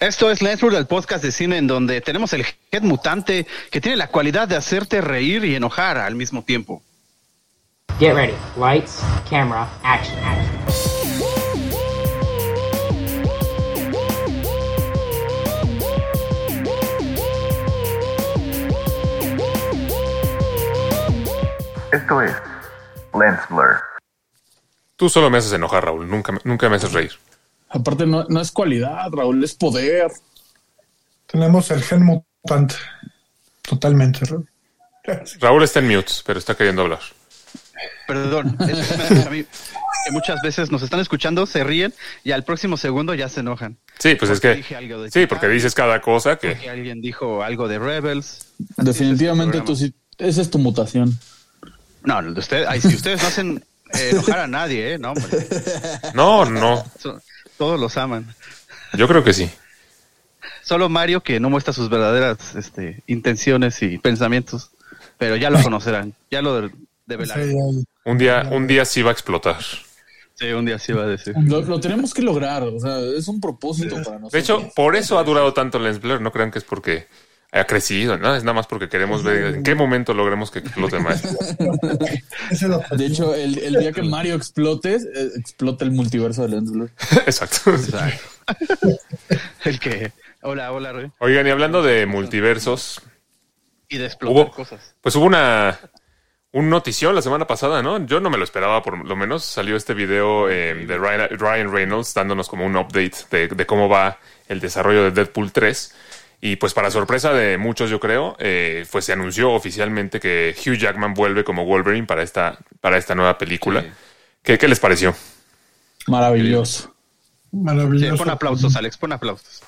Esto es Lensford, el podcast de cine en donde tenemos el Head Mutante que tiene la cualidad de hacerte reír y enojar al mismo tiempo. Get ready. Lights, camera, action, action. Esto es Lens Blur. Tú solo me haces enojar, Raúl. Nunca, nunca me haces reír. Aparte, no, no es cualidad, Raúl, es poder. Tenemos el gen mutante. Totalmente. ¿no? Raúl está en mute, pero está queriendo hablar. Perdón, es que me hace a mí que muchas veces nos están escuchando, se ríen y al próximo segundo ya se enojan. Sí, pues es que. dije algo de Sí, porque dices cada cosa que. alguien dijo algo de Rebels. Definitivamente este tú sí, esa es tu mutación. No, de usted, ay, si ustedes no hacen eh, enojar a nadie, ¿eh? No, hombre. No, no. Todos los aman. Yo creo que sí. Solo Mario que no muestra sus verdaderas este, intenciones y pensamientos, pero ya lo conocerán, ya lo develarán. Un día, un día sí va a explotar. Sí, un día sí va a decir. Lo, lo tenemos que lograr, o sea, es un propósito para nosotros. De hecho, por eso ha durado tanto Lens Blur. No crean que es porque ha crecido, ¿no? Es nada más porque queremos ver en qué momento logremos que explote más. de hecho, el, el día que Mario explote, eh, explota el multiverso de Lens Blur. Exacto. El que. Hola, hola, Rey. Oigan, y hablando de multiversos, Y de explotar Hubo- cosas. pues hubo una un notición la semana pasada, ¿no? Yo no me lo esperaba, por lo menos salió este video eh, de Ryan, Ryan Reynolds dándonos como un update de, de cómo va el desarrollo de Deadpool 3. Y pues para sorpresa de muchos, yo creo, eh, pues se anunció oficialmente que Hugh Jackman vuelve como Wolverine para esta, para esta nueva película. Sí. ¿Qué, qué les pareció? Maravilloso. Sí, maravilloso. pon aplausos, Alex, pon aplausos.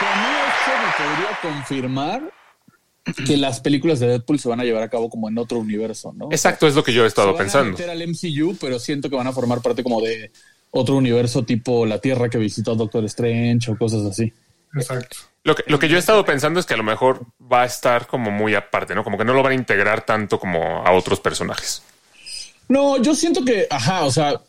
Que a mí esto me podría confirmar que las películas de Deadpool se van a llevar a cabo como en otro universo, ¿no? Exacto, es lo que yo he Se estado van a pensando. meter al MCU, pero siento que van a formar parte como de otro universo tipo la Tierra que visitó Doctor Strange o cosas así. Exacto. Lo que, lo que yo he estado pensando es que a lo mejor va a estar como muy aparte, ¿no? Como que no lo van a integrar tanto como a otros personajes. No, yo siento que, ajá, o sea,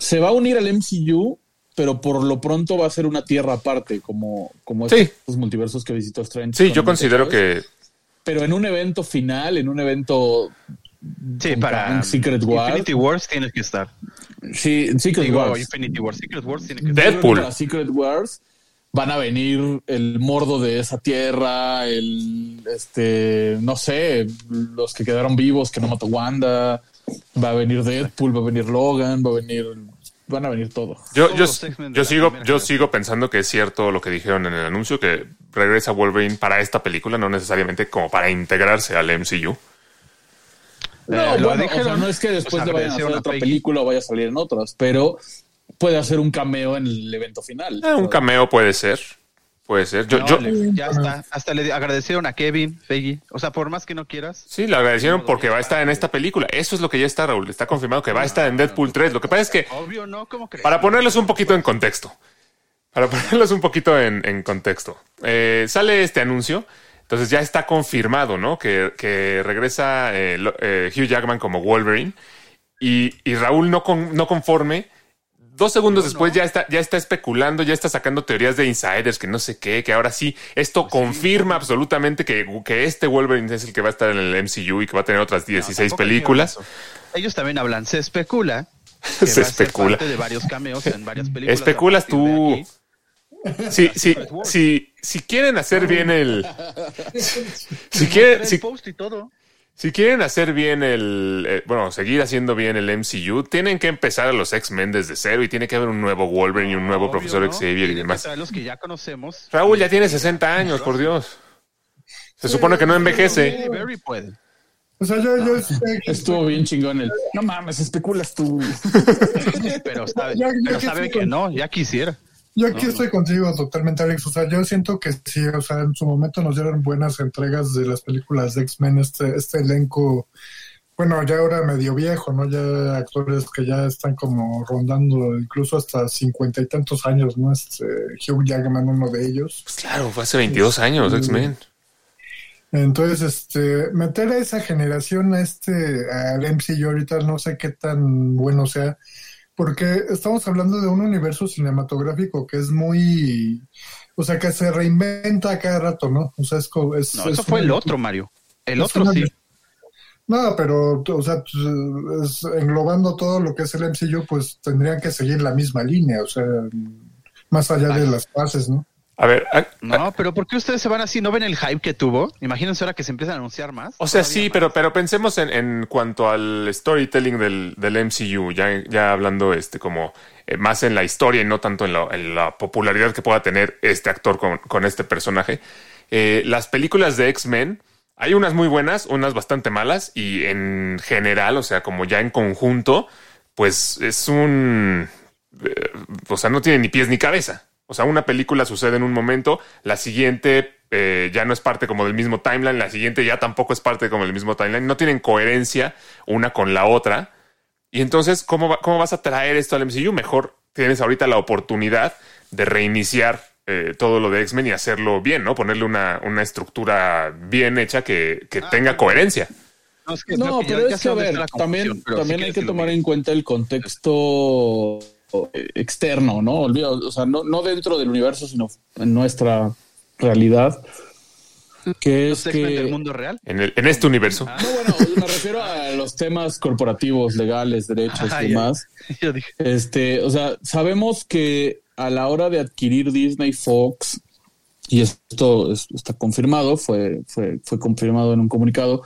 se va a unir al MCU, pero por lo pronto va a ser una tierra aparte, como, como Sí. estos multiversos que visitó Strange. Sí, yo considero que Pero en un evento final, en un evento. Sí, para Secret War. Infinity Wars tienes que estar. Sí, Secret Digo, Wars. Infinity Wars, Secret Wars tiene que estar. Deadpool. Para Secret Wars van a venir el mordo de esa tierra, el este, no sé, los que quedaron vivos que no mató Wanda, va a venir Deadpool, va a venir Logan, va a venir, van a venir todos. yo, yo, de yo sigo, yo sigo pensando que es cierto lo que dijeron en el anuncio, que regresa Wolverine para esta película, no necesariamente como para integrarse al MCU. No, Eh, lo bueno, o dijeron, sea, no es que después le vayan a hacer otra Peggy. película o vaya a salir en otras, pero puede hacer un cameo en el evento final. Eh, un cameo puede ser, puede ser. Yo, No, yo, ya está. Hasta le agradecieron a Kevin, Feige. O sea, por más que no quieras. sí, le agradecieron porque va a estar en esta película. Eso es lo que ya está, Raúl. Está confirmado que va a estar en Deadpool 3. Lo que pasa es que Obvio, ¿no? ¿Cómo crees? Para ponerlos un poquito en contexto. Para ponerlos un poquito en, en contexto. Eh, sale este anuncio. Entonces ya está confirmado, ¿no? Que, que regresa eh, eh, Hugh Jackman como Wolverine. Y, y Raúl no, con- no conforme. Dos segundos después ya está, ya está especulando, ya está sacando teorías de insiders, que no sé qué, que ahora sí, esto confirma absolutamente que, que este Wolverine es el que va a estar en el MCU y que va a tener otras 16 tampoco películas. Ellos también hablan, se especula. Se a ser especula. parte de varios cameos en varias películas. Especulas tú. aquí. Si, si, si, si quieren hacer bien el. Si quieren, si, post y todo. Si quieren hacer bien el. eh, bueno, seguir haciendo bien el MCU, tienen que empezar a los X-Men desde cero y tiene que haber un nuevo Wolverine y un nuevo Obvio, profesor ¿no? Xavier y demás. los que ya conocemos. Raúl ya tiene 60 años, por Dios. Se supone que no envejece. Puede. O sea, yo, yo sé que- Estuvo bien chingón el. No mames, especulas tú. Pero sabe, Ya- ya pero que sabe sí, que no, ya quisiera. Yo aquí estoy contigo totalmente, Alex. O sea, yo siento que sí, o sea, en su momento nos dieron buenas entregas de las películas de X-Men, este, este elenco, bueno, ya ahora medio viejo, ¿no? Ya actores que ya están como rondando incluso hasta cincuenta y tantos años, ¿no? Este, Hugh Jackman, uno de ellos. Pues claro, fue hace 22 años, X-Men. Entonces, este, meter a esa generación a este, al MCU ahorita, no sé qué tan bueno sea, porque estamos hablando de un universo cinematográfico que es muy, o sea, que se reinventa cada rato, ¿no? O sea, es, es- No, es eso fue el otro, Mario. El otro una- sí. No, pero, o sea, es- englobando todo lo que es el MCU, pues tendrían que seguir la misma línea, o sea, más allá de las fases, ¿no? A ver, a- No, pero ¿por qué ustedes se van así? ¿No ven el hype que tuvo? Imagínense ahora que se empiezan a anunciar más. o sea, sí, más. pero, pero pensemos en, en cuanto al storytelling del, del MCU, ya, ya hablando este como eh, más en la historia y no tanto en la popularidad que pueda tener este actor con, con este personaje. Eh, las películas de X-Men, hay unas muy buenas, unas bastante malas, y en general, o sea, como ya en conjunto, pues es un... eh, o sea, no tiene ni pies ni cabeza. O sea, una película sucede en un momento, la siguiente eh, ya no es parte como del mismo timeline, la siguiente ya tampoco es parte como del mismo timeline, no tienen coherencia una con la otra. Y entonces, ¿cómo, va- cómo vas a traer esto al MCU? Mejor tienes ahorita la oportunidad de reiniciar eh, todo lo de X-Men y hacerlo bien, ¿no? Ponerle una, una estructura bien hecha que, que tenga coherencia. No, es que- No, pero es que a ver, también, también si hay que tomar en cuenta el contexto externo, ¿no? Olvida, o sea, no, no dentro del universo, sino en nuestra realidad, que es que... del mundo real. En, el- en este universo. Ah. No, bueno, me refiero a los temas corporativos, legales, derechos Ah, y ya. demás. Yo dije, Este, o sea, sabemos que a la hora de adquirir Disney Fox, y esto es- está confirmado, fue, fue, fue confirmado en un comunicado,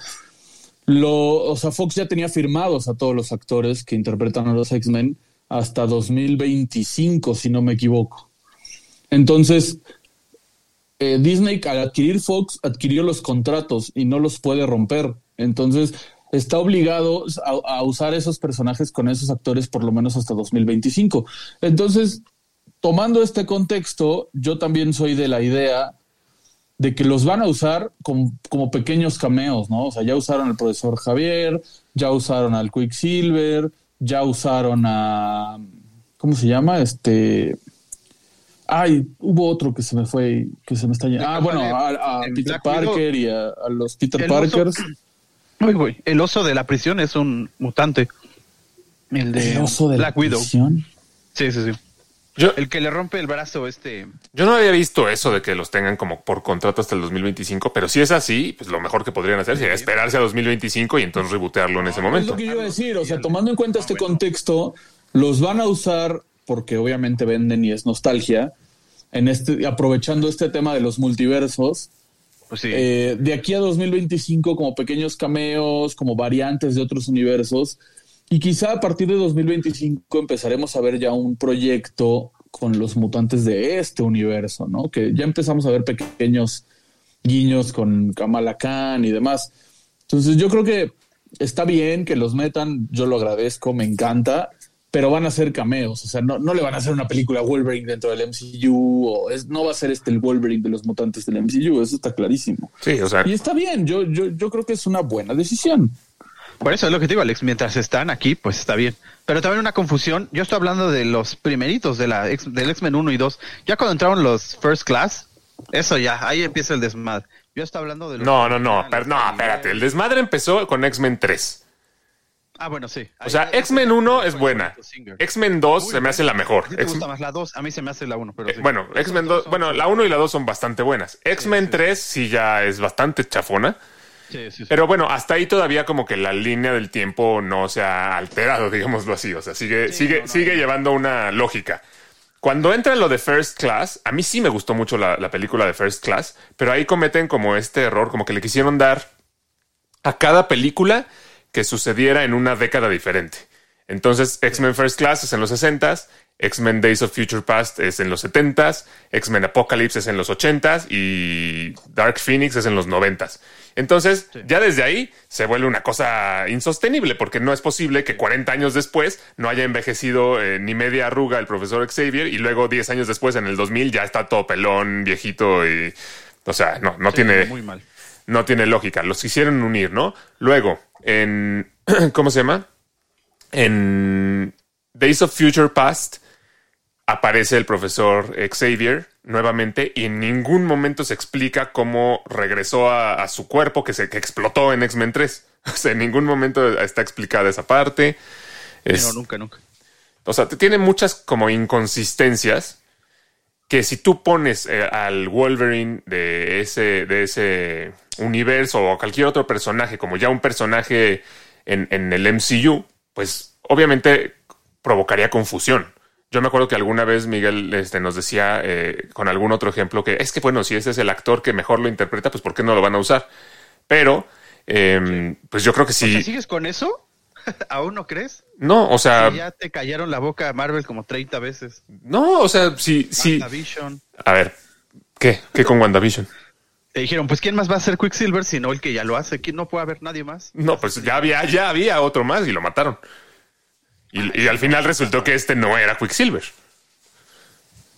lo, o sea, Fox ya tenía firmados a todos los actores que interpretan a los X-Men hasta 2025, si no me equivoco. Entonces, eh, Disney al adquirir Fox adquirió los contratos y no los puede romper. Entonces está obligado a, usar esos personajes con esos actores por lo menos hasta 2025. Entonces, tomando este contexto, yo también soy de la idea de que los van a usar como, como pequeños cameos, ¿no? O sea, ya usaron al profesor Javier, ya usaron al Quicksilver, ya usaron a... ¿Cómo se llama? Este... Ay, hubo otro que se me fue, que se me está yendo. Ah, bueno, a, Peter Black Widow. Parker y a, a los Peter El oso- Parkers. uy, güey, el oso de la prisión es un mutante. El de El oso de la Black Widow. prisión. Sí, sí, sí. Yo, El que le rompe el brazo este. yo no había visto eso de que los tengan como por contrato hasta el 2025, pero si es así, pues lo mejor que podrían hacer sería esperarse a 2025 y entonces rebotearlo en ese Es momento. lo que yo iba a decir, o sea, tomando en cuenta este contexto, los van a usar porque obviamente venden y es nostalgia, en este, aprovechando este tema de los multiversos, Pues sí. eh, de aquí a 2025 como pequeños cameos, como variantes de otros universos, y quizá a partir de 2025 empezaremos a ver ya un proyecto con los mutantes de este universo, ¿no? Que ya empezamos a ver pequeños guiños con Kamala Khan y demás. Entonces yo creo que está bien que los metan, yo lo agradezco, me encanta, pero van a ser cameos, o sea, no, no le van a hacer una película Wolverine dentro del MCU, o es, no va a ser este el Wolverine de los mutantes del MCU, eso está clarísimo. Sí, o sea, Y está bien, yo, yo, yo creo que es una buena decisión. Por eso es lo que te digo, Alex. Mientras están aquí, pues está bien. Pero también una confusión. Yo estoy hablando de los primeritos de la X- del X-Men 1 y 2. Ya cuando entraron los First Class, eso ya, ahí empieza el desmadre. Yo estoy hablando de los. no, no, no, pero no, espérate, el desmadre empezó con X-Men 3. Ah, bueno, sí. O sea, X-Men 1 es buena. X-Men 2 se me hace la mejor. ¿A ti te gusta más la 2? A mí se me hace la 1, pero eh, sí. bueno, X-Men 2, bueno, la 1 y la 2 son bastante buenas. X-Men 3 sí ya es bastante chafona. Sí, sí, sí. Pero bueno, hasta ahí todavía como que la línea del tiempo no se ha alterado, digámoslo así. O sea, sigue, sigue, sigue llevando una lógica. Cuando entra lo de First Class, a mí sí me gustó mucho la, la película de First Class, pero ahí cometen como este error, como que le quisieron dar a cada película que sucediera en una década diferente. Entonces, X-Men First Class es en los 60s, X-Men Days of Future Past es en los 70s, X-Men Apocalypse es en los 80s y Dark Phoenix es en los 90s. Entonces, ya desde ahí se vuelve una cosa insostenible porque no es posible que 40 años después no haya envejecido eh, ni media arruga el profesor Xavier y luego 10 años después, en el 2000, ya está todo pelón, viejito y... O sea, no, no Sí, tiene Muy mal. no tiene lógica. Los quisieron unir, ¿no? Luego, en. ¿Cómo se llama? En Days of Future Past aparece el profesor Xavier nuevamente y en ningún momento se explica cómo regresó a, a su cuerpo que, se, que explotó en X-Men 3. O sea, en ningún momento está explicada esa parte. Es- No, nunca, nunca. O sea, te- tiene muchas como inconsistencias que si tú pones eh, al Wolverine de ese, de ese universo o a cualquier otro personaje como ya un personaje en, en el MCU, pues obviamente provocaría confusión. Yo me acuerdo que alguna vez Miguel este, nos decía eh, con algún otro ejemplo que es que, bueno, si ese es el actor que mejor lo interpreta, pues ¿por qué no lo van a usar? Pero, eh, pues yo creo que sí. ¿Sigues con eso? ¿Aún no crees? No, o sea, Que ya te callaron la boca a Marvel como 30 veces. no, o sea, sí, sí. WandaVision. A ver, ¿qué? ¿Qué con WandaVision? Te dijeron, pues ¿quién más va a ser Quicksilver sino el que ya lo hace? ¿Quién no puede haber nadie más? No, pues ya había, ya había otro más y lo mataron. Y, y al final resultó que este no era Quicksilver.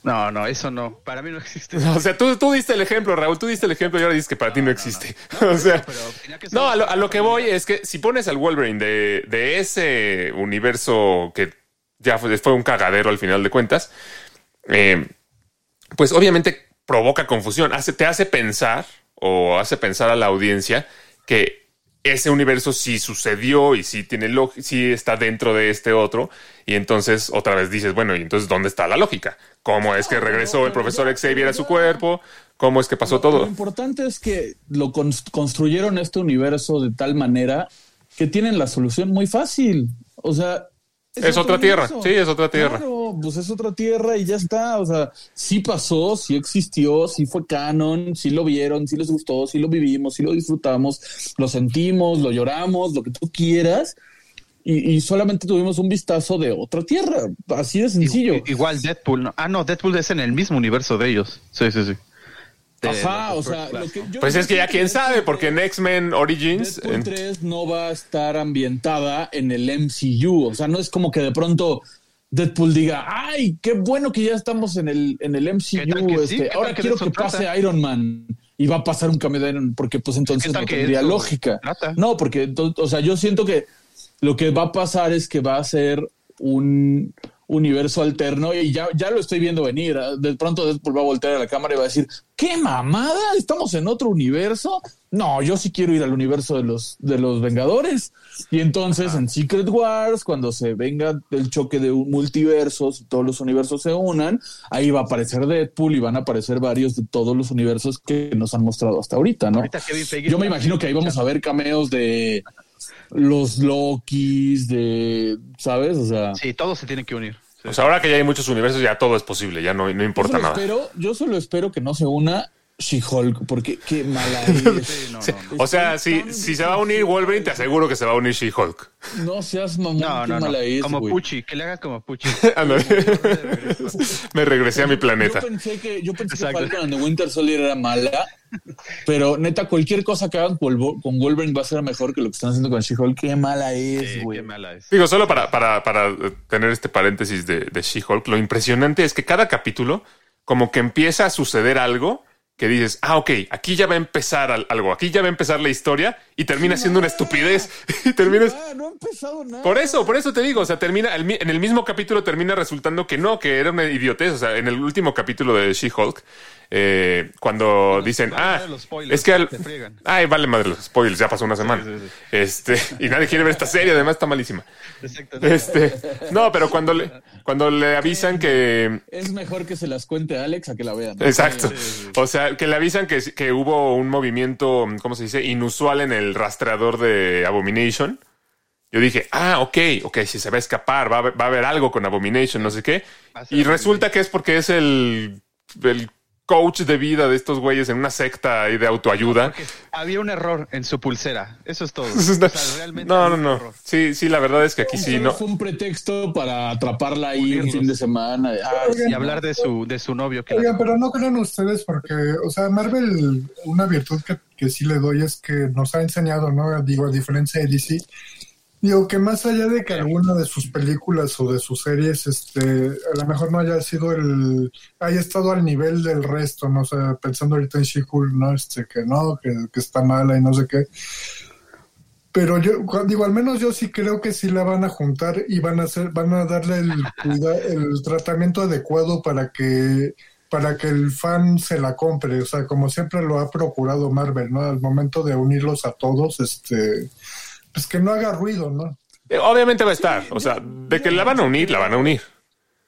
No, no, eso no. Para mí no existe. O sea, tú, tú diste el ejemplo, Raúl, tú diste el ejemplo y ahora dices que para ti no existe. o sea, pero que no, a lo, a lo que voy es que si pones al Wolverine de, de ese universo que ya fue, fue un cagadero al final de cuentas, eh, pues obviamente provoca confusión, hace, te hace pensar o hace pensar a la audiencia que ese universo sí sucedió y sí tiene sí está dentro de este otro y entonces otra vez dices bueno y entonces dónde está la lógica cómo es que regresó el profesor Xavier a su cuerpo cómo es que pasó Lo todo importante es que lo cons- construyeron este universo de tal manera que tienen la solución muy fácil. O sea, Es otra tierra, universo. sí, es otra tierra. Claro, pues es otra tierra y ya está. O sea, sí pasó, sí existió, sí fue canon, sí lo vieron, sí les gustó, sí lo vivimos, sí lo disfrutamos, lo sentimos, lo lloramos, lo que tú quieras. Y, y solamente tuvimos un vistazo de otra tierra. Así de sencillo. Igual Deadpool, ¿no? Ah, no, Deadpool es en el mismo universo de ellos. Sí, sí, sí. De Ajá, o los sea, lo que yo- pues es que ya quién sabe que- porque en X-Men Origins Deadpool en- 3 no va a estar ambientada en el MCU. O sea, no es como que de pronto Deadpool diga, ay, qué bueno que ya estamos en el, en el MCU. Este, ¿Qué tal ahora quiero que trata? pase Iron Man. Y va a pasar un cambio de Iron Man, porque pues entonces no tendría lógica. trata? No, porque, o sea, yo siento que lo que va a pasar es que va a ser un universo alterno y ya, ya lo estoy viendo venir. De pronto Deadpool va a voltear a la cámara y va a decir, ¿qué mamada? ¿Estamos en otro universo? No, yo sí quiero ir al universo de los, de los Vengadores. Y entonces en Secret Wars, cuando se venga el choque de un multiversos y todos los universos se unan, ahí va a aparecer Deadpool y van a aparecer varios de todos los universos que nos han mostrado hasta ahorita, ¿no? Ahorita Yo me imagino que ahí vamos a ver cameos de los Lokis, de, ¿sabes? O sea, Sí, todos se tienen que unir. Sí. pues ahora que ya hay muchos universos ya todo es posible ya no, no importa nada espero, yo solo espero que no se una She-Hulk, porque qué mala es. Sí, no, Sí, no, no. o sea, si, si se va a unir Wolverine, te aseguro que se va a unir She-Hulk. No seas mamón, No, qué mala es, Como. Pucci, que le hagan como Pucci. Me regresé a mi planeta. Yo pensé que, yo pensé que. Falcon and the Winter Soldier era mala, pero neta, cualquier cosa que hagan con Wolver- con Wolverine va a ser mejor que lo que están haciendo con She-Hulk. Qué mala es, Sí, güey. qué mala es. Digo, solo para, para, para tener este paréntesis de, de She-Hulk, lo impresionante es que cada capítulo como que empieza a suceder algo que dices, ah, ok, aquí ya va a empezar al- algo, aquí ya va a empezar la historia y termina siendo una estupidez. Y terminas... Ah, no ha empezado nada. Por eso, por eso te digo, o sea, termina, en el mismo capítulo termina resultando que no, que era una idiotez, o sea, en el último capítulo de She-Hulk, eh, cuando dicen, vale ah, los spoilers, es que al... Ay, vale madre los spoilers, ya pasó una semana. sí, sí. Este, y nadie quiere ver esta serie, además está malísima. Exacto. Este, no, pero cuando le, cuando le avisan que, Es mejor que se las cuente Alex a que la vean. exacto, o sea, que le avisan que, que hubo un movimiento, ¿cómo se dice? Inusual en el rastreador de Abomination. Yo dije, ah, ok, ok, si se va a escapar, va a haber, va a haber algo con Abomination, no sé qué. Y resulta que es porque es el, el coach de vida de estos güeyes en una secta ahí de autoayuda. Porque había un error en su pulsera. Eso es todo. Eso está- O sea, realmente no, no, no. Sí, sí, la verdad es que aquí Y sí, no. Fue un pretexto para atraparla ahí un fin de semana. Ay, Y hablar de su, de su novio. Que la- Oigan, pero no creen ustedes porque, o sea, Marvel, una virtud que, que sí le doy es que nos ha enseñado, ¿no? Digo, a diferencia de DC, digo que más allá de que alguna de sus películas o de sus series, este, a lo mejor no haya sido el, haya estado al nivel del resto, ¿no? O sea, pensando ahorita en She-Hulk, ¿no? Este, que no, que, que está mala y no sé qué. Pero yo digo, al menos yo sí creo que sí la van a juntar y van a hacer, van a darle el, el tratamiento adecuado para que para que el fan se la compre, o sea, como siempre lo ha procurado Marvel, ¿no? Al momento de unirlos a todos, este, pues que no haga ruido, ¿no? Eh, Obviamente va a estar. O sea, de que la van a unir, la van a unir.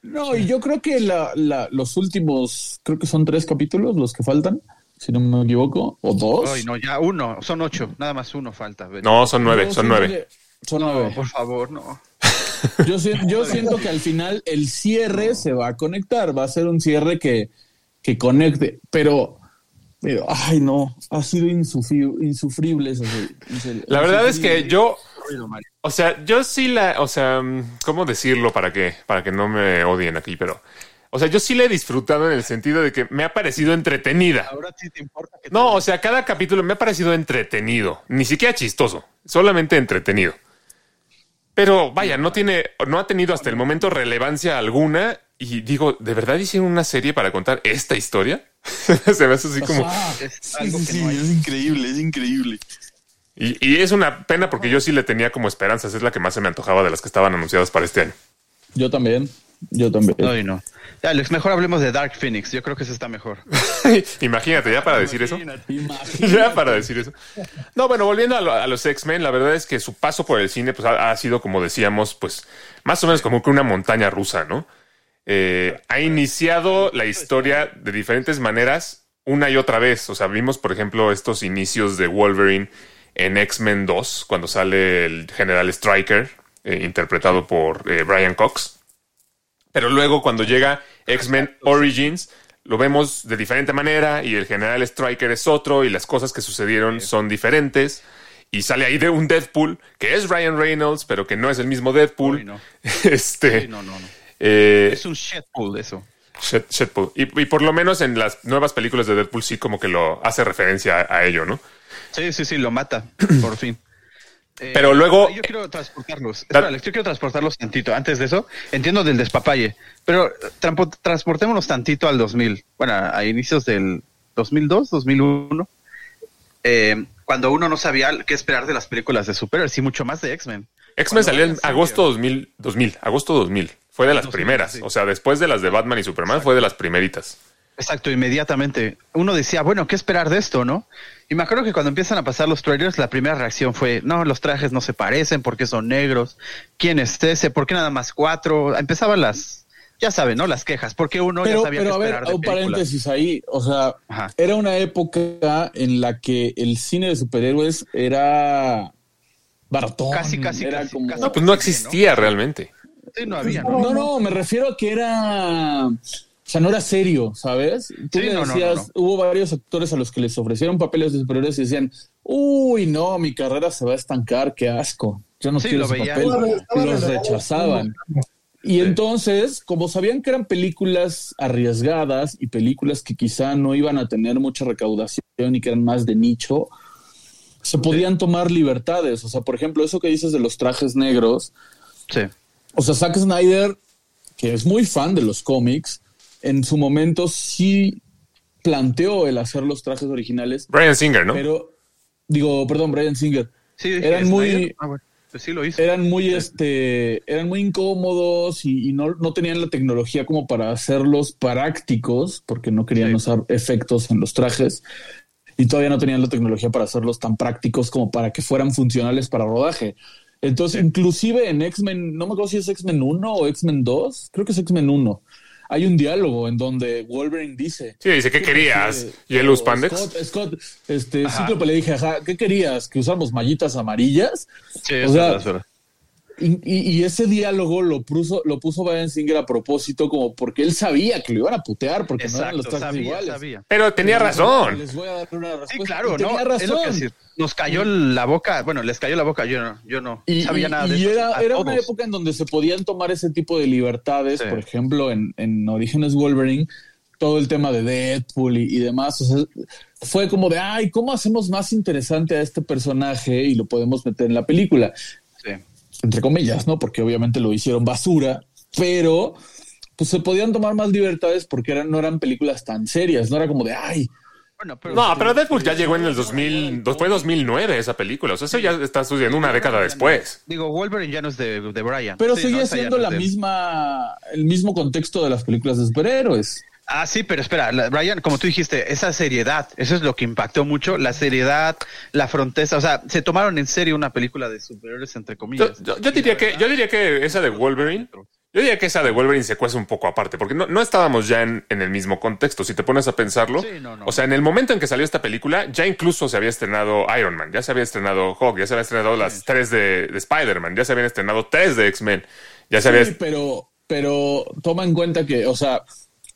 No, y yo creo que la, la- los últimos, creo que son tres capítulos los que faltan, si no me equivoco, o dos. Ay, no, ya uno, son ocho, nada más uno falta. ven. No, son nueve, son nueve. que- Son No, nueve. por favor, no. Yo, yo siento que al final el cierre se va a conectar, va a ser un cierre que, que conecte, pero, pero, ay no, ha sido insufri- insufrible eso. serio. La verdad es que yo, o sea, yo sí la, o sea, ¿cómo decirlo para que, para que no me odien aquí? Pero, o sea, yo sí la he disfrutado en el sentido de que me ha parecido entretenida. Ahora sí te importa que No, o sea, cada capítulo me ha parecido entretenido, ni siquiera chistoso, solamente entretenido. Pero vaya, no tiene, no ha tenido hasta el momento relevancia alguna. Y digo, ¿de verdad hicieron una serie para contar esta historia? Se me hace así como. Es sí, algo sí, que no hay. es increíble, es increíble. Y, y es una pena porque yo sí le tenía como esperanzas. Es la que más se me antojaba de las que estaban anunciadas para este año. Yo también, yo también. No. Ya, Alex, mejor hablemos de Dark Phoenix. Yo creo que eso está mejor. Imagínate, ya para decir eso. Imagínate. Ya para decir eso. No, bueno, volviendo a, lo- a los X-Men, la verdad es que su paso por el cine pues, ha, ha sido, como decíamos, pues más o menos como que una montaña rusa, ¿no? Eh, ha iniciado la historia de diferentes maneras una y otra vez. O sea, vimos, por ejemplo, estos inicios de Wolverine en X-Men 2, cuando sale el general Stryker, eh, interpretado por eh, Brian Cox. Pero luego cuando llega X-Men Origins, lo vemos de diferente manera y el general Stryker es otro y las cosas que sucedieron son diferentes. Y sale ahí de un Deadpool que es Ryan Reynolds, pero que no es el mismo Deadpool. Uy, no. Este, no, no, no. Eh, Es un shitpool eso. Shedpool. Y, y por lo menos en las nuevas películas de Deadpool sí como que lo hace referencia a, a ello, ¿no? Sí, sí, sí, lo mata, por fin. Eh, Pero luego- Yo quiero transportarlos. Espera, Alex, yo quiero transportarlos tantito. Antes de eso, entiendo del despapalle, pero eh, transportémonos tantito al 2000. Bueno, a inicios del 2002, 2001. Eh, cuando uno no sabía qué esperar de las películas de superhéroes y mucho más de X-Men. X-Men salió en agosto 2000, 2000, agosto 2000. Fue de las 2000, primeras. sí. O sea, después de las de Batman y Superman fue de las primeritas. Exacto, inmediatamente. Uno decía, bueno, ¿qué esperar de esto, no? Y me acuerdo que cuando empiezan a pasar los trailers, la primera reacción fue, no, los trajes no se parecen, ¿por qué son negros? ¿Quién es ese? ¿Por qué nada más cuatro? Empezaban las, ya saben, ¿no? Las quejas. ¿Por qué uno ya Pero, sabía pero a qué ver, esperar de un películas? paréntesis ahí. O sea, Ajá. era una época en la que el cine de superhéroes era baratón. Casi, casi, era casi, como- casi. No, pues no existía realmente. Sí, no había, ¿no? No, no, me refiero a que era. O sea, no era serio, ¿sabes? Tú Sí, le no, no, decías, no, no. hubo varios actores a los que les ofrecieron papeles de superhéroes y decían, uy, no, mi carrera se va a estancar, qué asco. Yo no Sí, quiero lo ese veían. papel. Los rechazaban. Y entonces, como sabían que eran películas arriesgadas y películas que quizá no iban a tener mucha recaudación y que eran más de nicho, se podían tomar libertades. O sea, por ejemplo, eso que dices de los trajes negros, Sí. O sea, Zack Snyder, que es muy fan de los cómics, en su momento sí planteó el hacer los trajes originales, Brian Singer, ¿no? pero digo, perdón, Brian Singer, Sí, dije, Eran muy-. Ah, bueno, pues sí lo hizo. eran muy este, eran muy incómodos y, y no, no tenían la tecnología como para hacerlos prácticos, porque no querían Sí. usar efectos en los trajes. Y todavía no tenían la tecnología para hacerlos tan prácticos como para que fueran funcionales para rodaje. Entonces, inclusive en X-Men, no me acuerdo si es X-Men 1 o X-Men 2, creo que es X-Men 1. Hay un diálogo en donde Wolverine dice, Sí, dice, ¿qué querías? ¿Yellow o Spandex? Scott, Scott, este, Cíclope le dije, ajá, ¿qué querías? ¿Que usáramos mallitas amarillas? Sí, o es sea, verdad, es verdad. Y, y- y ese diálogo lo puso, lo puso Brian Singer a propósito, como porque él sabía que lo iban a putear porque no eran los sabía, iguales. sabía. Pero tenía razón. Les voy a dar una respuesta. Sí, claro, Y ¿no? Tenía razón. Es lo que sí, nos cayó la boca, bueno, les cayó la boca, yo no, yo no Y, sabía y- nada de y eso. era, era una época en donde se podían tomar ese tipo de libertades, Sí. por ejemplo, en, en Orígenes Wolverine, todo el tema de Deadpool y, y demás. O sea, fue como de, ay, ¿cómo hacemos más interesante a este personaje y lo podemos meter en la película? Sí. Entre comillas, ¿no? Porque obviamente lo hicieron basura, pero pues se podían tomar más libertades porque eran, no eran películas tan serias, no era como de, ay, Bueno, pero No, pero Deadpool ya llegó en el 2000, fue 2009 esa película. O sea, eso ya está sucediendo una década después. Digo, Wolverine ya no es de, de Brian. pero Sí, seguía no, siendo no la de misma, el mismo contexto de las películas de superhéroes. Ah, sí, pero espera, Brian, como tú dijiste, esa seriedad, eso es lo que impactó mucho, la seriedad, la fronteza, o sea, se tomaron en serio una película de superhéroes, entre comillas. yo- yo diría que, yo diría que esa de Wolverine, yo diría que esa de Wolverine se cuece un poco aparte, porque no, no estábamos ya en, en el mismo contexto. Si te pones a pensarlo, Sí, no, no. o sea, en el momento en que salió esta película, ya incluso se había estrenado Iron Man, ya se había estrenado Hulk, ya se había estrenado las tres de, de Spider-Man, ya se habían estrenado tres de X-Men, ya se había. Sí, pero, pero toma en cuenta que, o sea,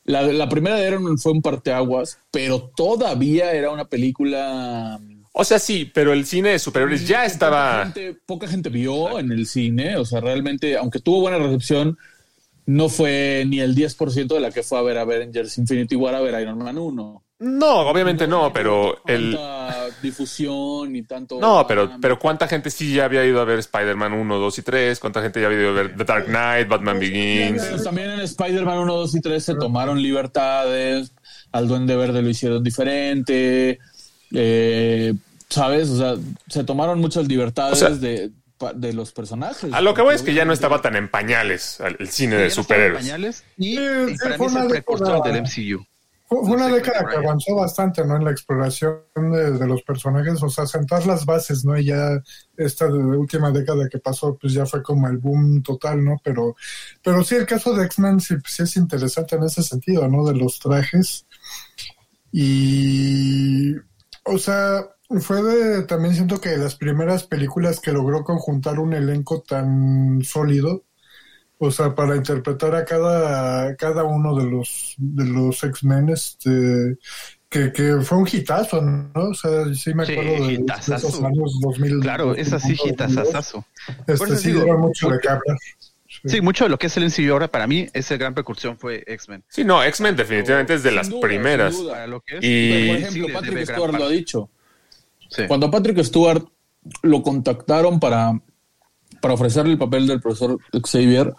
la, la primera de Iron Man fue un parteaguas, pero todavía era una película O sea, sí, pero el cine de superhéroes ya Poca estaba. gente, poca gente vio en el cine, o sea, realmente, aunque tuvo buena recepción, no fue ni el 10% de la que fue a ver Avengers Infinity War a ver Iron Man 1. No, obviamente no, pero el. Tanta difusión y tanto... No, pero, pero ¿cuánta gente sí ya había ido a ver Spider-Man 1, 2 y 3? ¿Cuánta gente ya había ido a ver The Dark Knight, Batman Begins? Pues también en Spider-Man 1, 2 y 3 se tomaron libertades, al Duende Verde lo hicieron diferente, eh, ¿sabes? O sea, se tomaron muchas libertades O sea, de, pa- de los personajes. A lo que voy es que ya no estaba tan en pañales el cine de no superhéroes. pañales, y, y sí, para mí es el precursor del MCU. Fue, una década que avanzó bastante, ¿no? En la exploración de, de los personajes, o sea, sentar las bases, ¿no? Y ya esta de- última década que pasó, pues ya fue como el boom total, ¿no? Pero, pero sí, el caso de X-Men sí, sí es interesante en ese sentido, ¿no? De los trajes. Y, o sea, fue de, también siento que de las primeras películas que logró conjuntar un elenco tan sólido. O sea, para interpretar a cada, cada uno de los, de los X-Men, este, que, que fue un hitazo, ¿no? O sea, sí me Sí, acuerdo de, de hitazazo. esos años 2000. Claro, es así, 2001, hitazazazo. Por Este, sí, digo, mucho de hablar. Sí, mucho de lo que es el MCU ahora para mí, esa gran precursón fue X-Men. Sí, no, X-Men definitivamente es de Sin las duda, primeras. sin duda. Lo que es. Y- por sí ejemplo, Patrick Stewart lo ha dicho. Sí. Cuando a Patrick Stewart lo contactaron para, para ofrecerle el papel del profesor Xavier,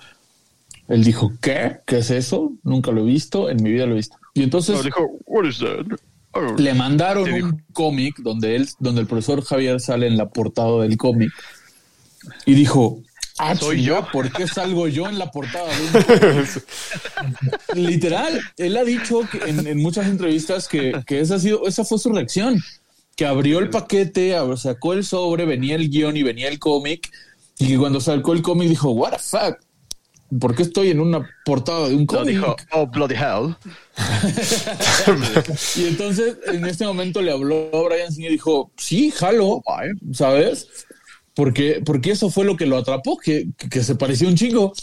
él dijo, ¿qué? ¿Qué es eso? Nunca lo he visto, en mi vida lo he visto. Y entonces No, dijo, what is that? Le mandaron un cómic donde él, donde el profesor Javier sale en la portada del cómic y dijo, ah, Soy yo. ¿por qué salgo yo en la portada de un? Literal, él ha dicho que en, en muchas entrevistas que, que esa, ha sido, esa fue su reacción, que abrió el paquete, sacó el sobre, venía el guion y venía el cómic, y que cuando sacó el cómic dijo, what the fuck, ¿por qué estoy en una portada de un cómic? dijo, oh, bloody hell. Y entonces en este momento le habló a Brian Singer y dijo, sí, jalo, ¿sabes? Porque, porque eso fue lo que lo atrapó, que, que, se parecía un chingo,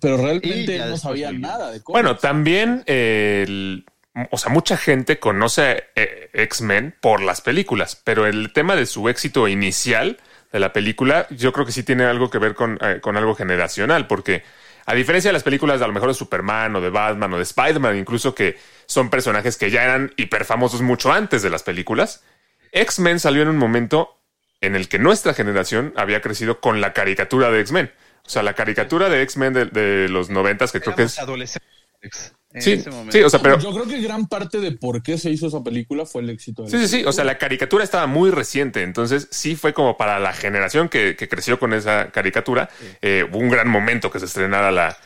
pero realmente no sabía nada de cómics. Bueno, también, eh, el- o sea, mucha gente conoce eh, X-Men por las películas, pero el tema de su éxito inicial de la película, yo creo que sí tiene algo que ver con, eh, con algo generacional, porque a diferencia de las películas de a lo mejor de Superman o de Batman o de Spider-Man, incluso que son personajes que ya eran hiperfamosos mucho antes de las películas, X-Men salió en un momento en el que nuestra generación había crecido con la caricatura de X-Men. O sea, la caricatura de X-Men de, de los noventas, que creo que es... adolescentes en Sí, ese momento. sí, o sea, pero... Yo creo que gran parte de por qué se hizo esa película fue el éxito de Sí, sí, sí. O sea, la caricatura estaba muy reciente. Entonces, sí fue como para la generación que, que creció con esa caricatura. eh, hubo un gran momento que se estrenara la,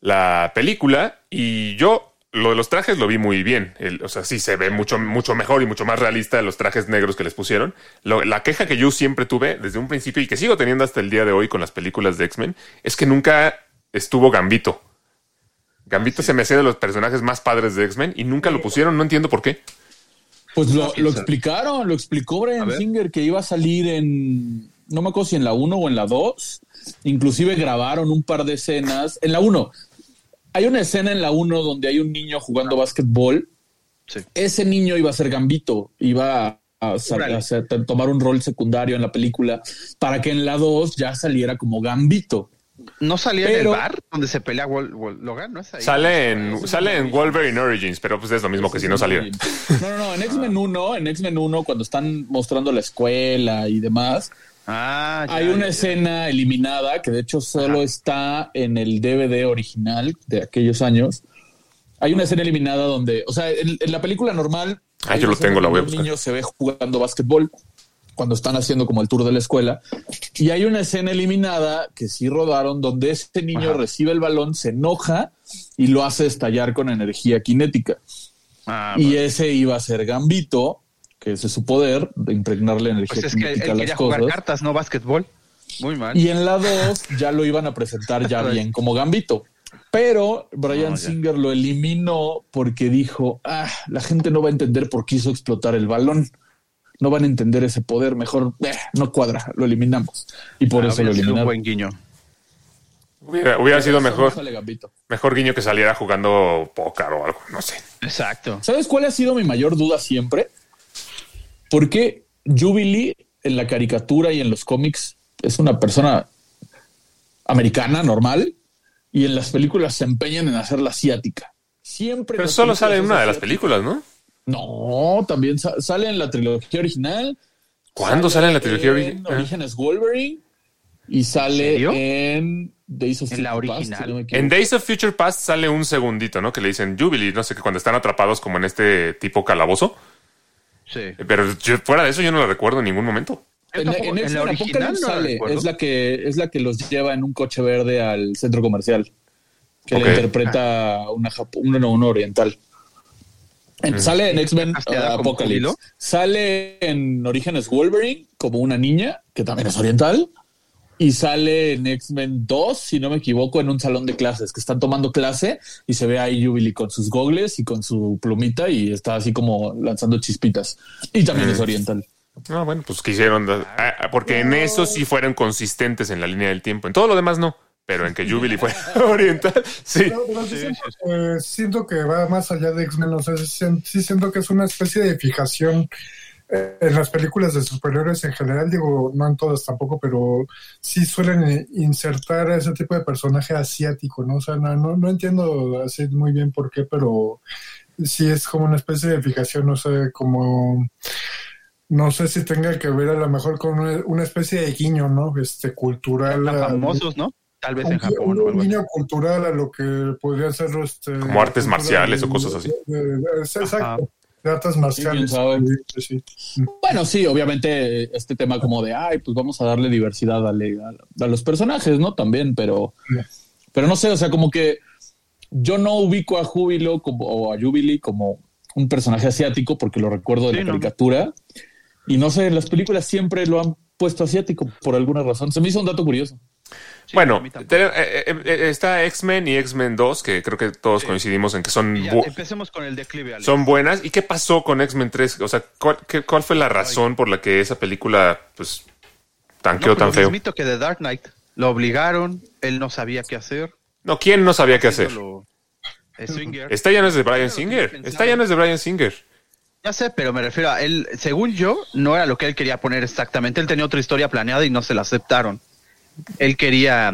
la película. Y yo, lo de los trajes lo vi muy bien. El- o sea, sí se ve mucho, mucho mejor y mucho más realista los trajes negros que les pusieron. Lo- la queja que yo siempre tuve desde un principio y que sigo teniendo hasta el día de hoy con las películas de X-Men es que nunca estuvo Gambito. Gambito se me hacía de los personajes más padres de X-Men y nunca lo pusieron. No entiendo por qué. Pues lo, explicaron, lo explicó Brian. Singer que iba a salir en, no me acuerdo si en la 1 o en la 2, inclusive grabaron un par de escenas. En la 1, hay una escena en la 1 donde hay un niño jugando básquetbol. Sí. Ese niño iba a ser Gambito, iba a, a tomar un rol secundario en la película para que en la 2 ya saliera como Gambito. ¿No salía en el bar donde se pelea Wol- Wol- Logan? ¿No es ahí? Sale en, sale en Wolverine Origins, pero pues es lo mismo que si no saliera. No, no, no, en X-Men 1, en X-Men 1, cuando están mostrando la escuela y demás, Ah, ya, Hay una ya, ya. escena eliminada que de hecho solo está en el DVD original de aquellos años. Hay una escena eliminada donde, o sea, en, en la película normal, Ah, yo lo tengo, la voy a buscar. Un niño se ve jugando básquetbol cuando están haciendo como el tour de la escuela. Y hay una escena eliminada que sí rodaron donde este niño Ajá. recibe el balón, se enoja y lo hace estallar con energía cinética. Ah, y bueno. ese iba a ser Gambito, que ese es su poder de impregnarle energía Pues es que cinética él a quería las jugar cosas. cartas, no básquetbol. Muy mal. Y en la 2 ya lo iban a presentar ya bien como Gambito. Pero Brian No. Singer lo eliminó porque dijo, ah, la gente no va a entender por qué hizo explotar el balón. No van a entender ese poder. Mejor, eh, no cuadra, lo eliminamos. Y por Ah, eso lo hubiera sido un buen guiño. Hubiera, hubiera sido mejor, mejor guiño que saliera jugando póker o algo, no sé. Exacto. ¿Sabes cuál ha sido mi mayor duda siempre? ¿Por qué Jubilee en la caricatura y en los cómics es una persona americana, normal, y en las películas se empeñan en hacerla asiática? Siempre. Pero solo sale en una de las películas, ¿no? No, también sa- sale en la trilogía original. ¿Cuándo sale en la trilogía en original? Orígenes Wolverine y sale serio? en Days of En la Future Past, original. no. En Days of Future Past sale un segundito, ¿no? Que le dicen Jubilee, no sé, que cuando están atrapados como en este tipo calabozo. Sí. Pero yo- fuera de eso yo no lo recuerdo en ningún momento. En, en la original no la sale, es la que es la que los lleva en un coche verde al centro comercial, que le interpreta una una, no, una oriental. En- Sale en X-Men uh, Apocalypse. Sale en Orígenes Wolverine como una niña, que también es oriental. Y sale en X-Men 2, si no me equivoco, en un salón de clases, que están tomando clase y se ve ahí Jubilee con sus gogles y con su plumita y está así como lanzando chispitas. Y también es oriental. Ah, bueno, pues quisieron. ah, ah, Porque en eso sí fueron consistentes en la línea del tiempo. En todo lo demás no. Pero en que Jubilee fue oriental, sí. Pero- pero sí siento, eh, siento que va más allá de X-Men, o sea, sí, sien- sí siento que es una especie de fijación eh, en las películas de superhéroes en general, digo, no en todas tampoco, pero sí suelen eh, insertar a ese tipo de personaje asiático, ¿no? O sea, no, no, no entiendo así muy bien por qué, pero sí es como una especie de fijación, no sé, como... No sé si tenga que ver a lo mejor con una, especie de guiño, ¿no? Este, cultural. Tan famosos, ¿no? Tal vez un, en Japón un o algo así. guiño cultural a lo que podría ser este, Como artes marciales de- o cosas así. de- de- de- exacto, de artes marciales. Sí, quién sabe. Sí, sí. Bueno, sí, obviamente este tema como de, ay, pues vamos a darle diversidad a, le- a- a los personajes, ¿no? También, pero, pero no sé, o sea, como que yo no ubico a Júbilo como, o a Jubilee como un personaje asiático porque lo recuerdo de Sí, la no. caricatura y no sé, en las películas siempre lo han puesto asiático por alguna razón. Se me hizo un dato curioso. Sí, bueno, te- eh, eh, eh, está X-Men y X-Men 2, que creo que todos Sí. coincidimos en que son, ya, empecemos con el declive, Alex. son buenas. ¿Y qué pasó con X-Men 3? O sea, ¿cuál, qué- cuál fue la razón por la que esa película, pues, tan No, pues tan feo? mismito que The Dark Knight. Lo obligaron, él no sabía qué hacer. No, ¿quién no sabía qué hacer? Esta ya no es de Brian Singer. Esta ya no es de Brian Singer. Ya sé, pero me refiero a él, según yo, no era lo que él quería poner exactamente. Él tenía otra historia planeada y no se la aceptaron. Él quería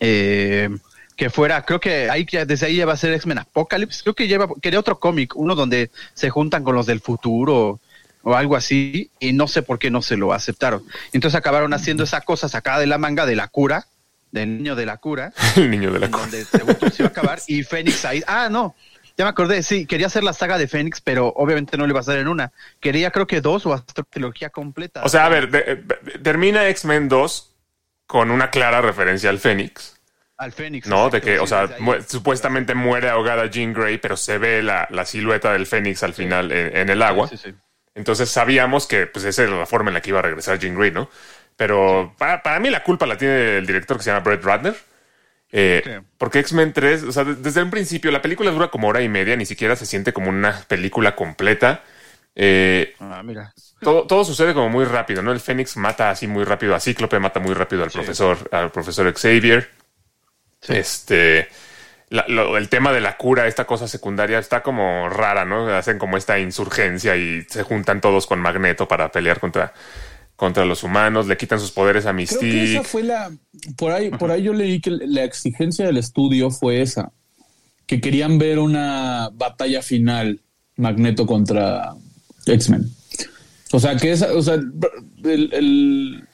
eh, que fuera, creo que ahí desde ahí ya va a ser X-Men Apocalypse. Creo que lleva, quería otro cómic, uno donde se juntan con los del futuro o algo así, y no sé por qué no se lo aceptaron. Entonces acabaron haciendo esa cosa sacada de la manga de la cura, del niño de la cura, El niño de la co- donde se iba a acabar y Fénix ahí. Ah, no. Ya me acordé, sí, quería hacer la saga de Fénix, pero obviamente no le iba a hacer en una. Quería creo que dos o hasta trilogía completa. O sea, a ver, de- de- termina X-Men 2 con una clara referencia al Fénix. al Fénix. ¿No? De que, o sea, mu- supuestamente muere ahogada Jean Grey, pero se ve la, la silueta del Fénix al final en, en el agua. Sí. Entonces sabíamos que pues esa era la forma en la que iba a regresar Jean Grey, ¿no? Pero para, para mí la culpa la tiene el director que se llama Brett Ratner. Eh. Porque X-Men 3, o sea, de- desde un principio la película dura como hora y media, ni siquiera se siente como una película completa. Eh, Ah, mira. todo, todo sucede como muy rápido, ¿no? El Fénix mata así muy rápido a Cíclope, mata muy rápido al profesor, al profesor Xavier. Sí. Este, la- lo- el tema de la cura, esta cosa secundaria, está como rara, ¿no? Hacen como esta insurgencia y se juntan todos con Magneto para pelear contra, contra los humanos, le quitan sus poderes a Creo que esa Mystique. fue la. Por ahí, por ahí yo leí que la exigencia del estudio fue esa. Que querían ver una batalla final Magneto contra X-Men. O sea, que esa. O sea, el, el-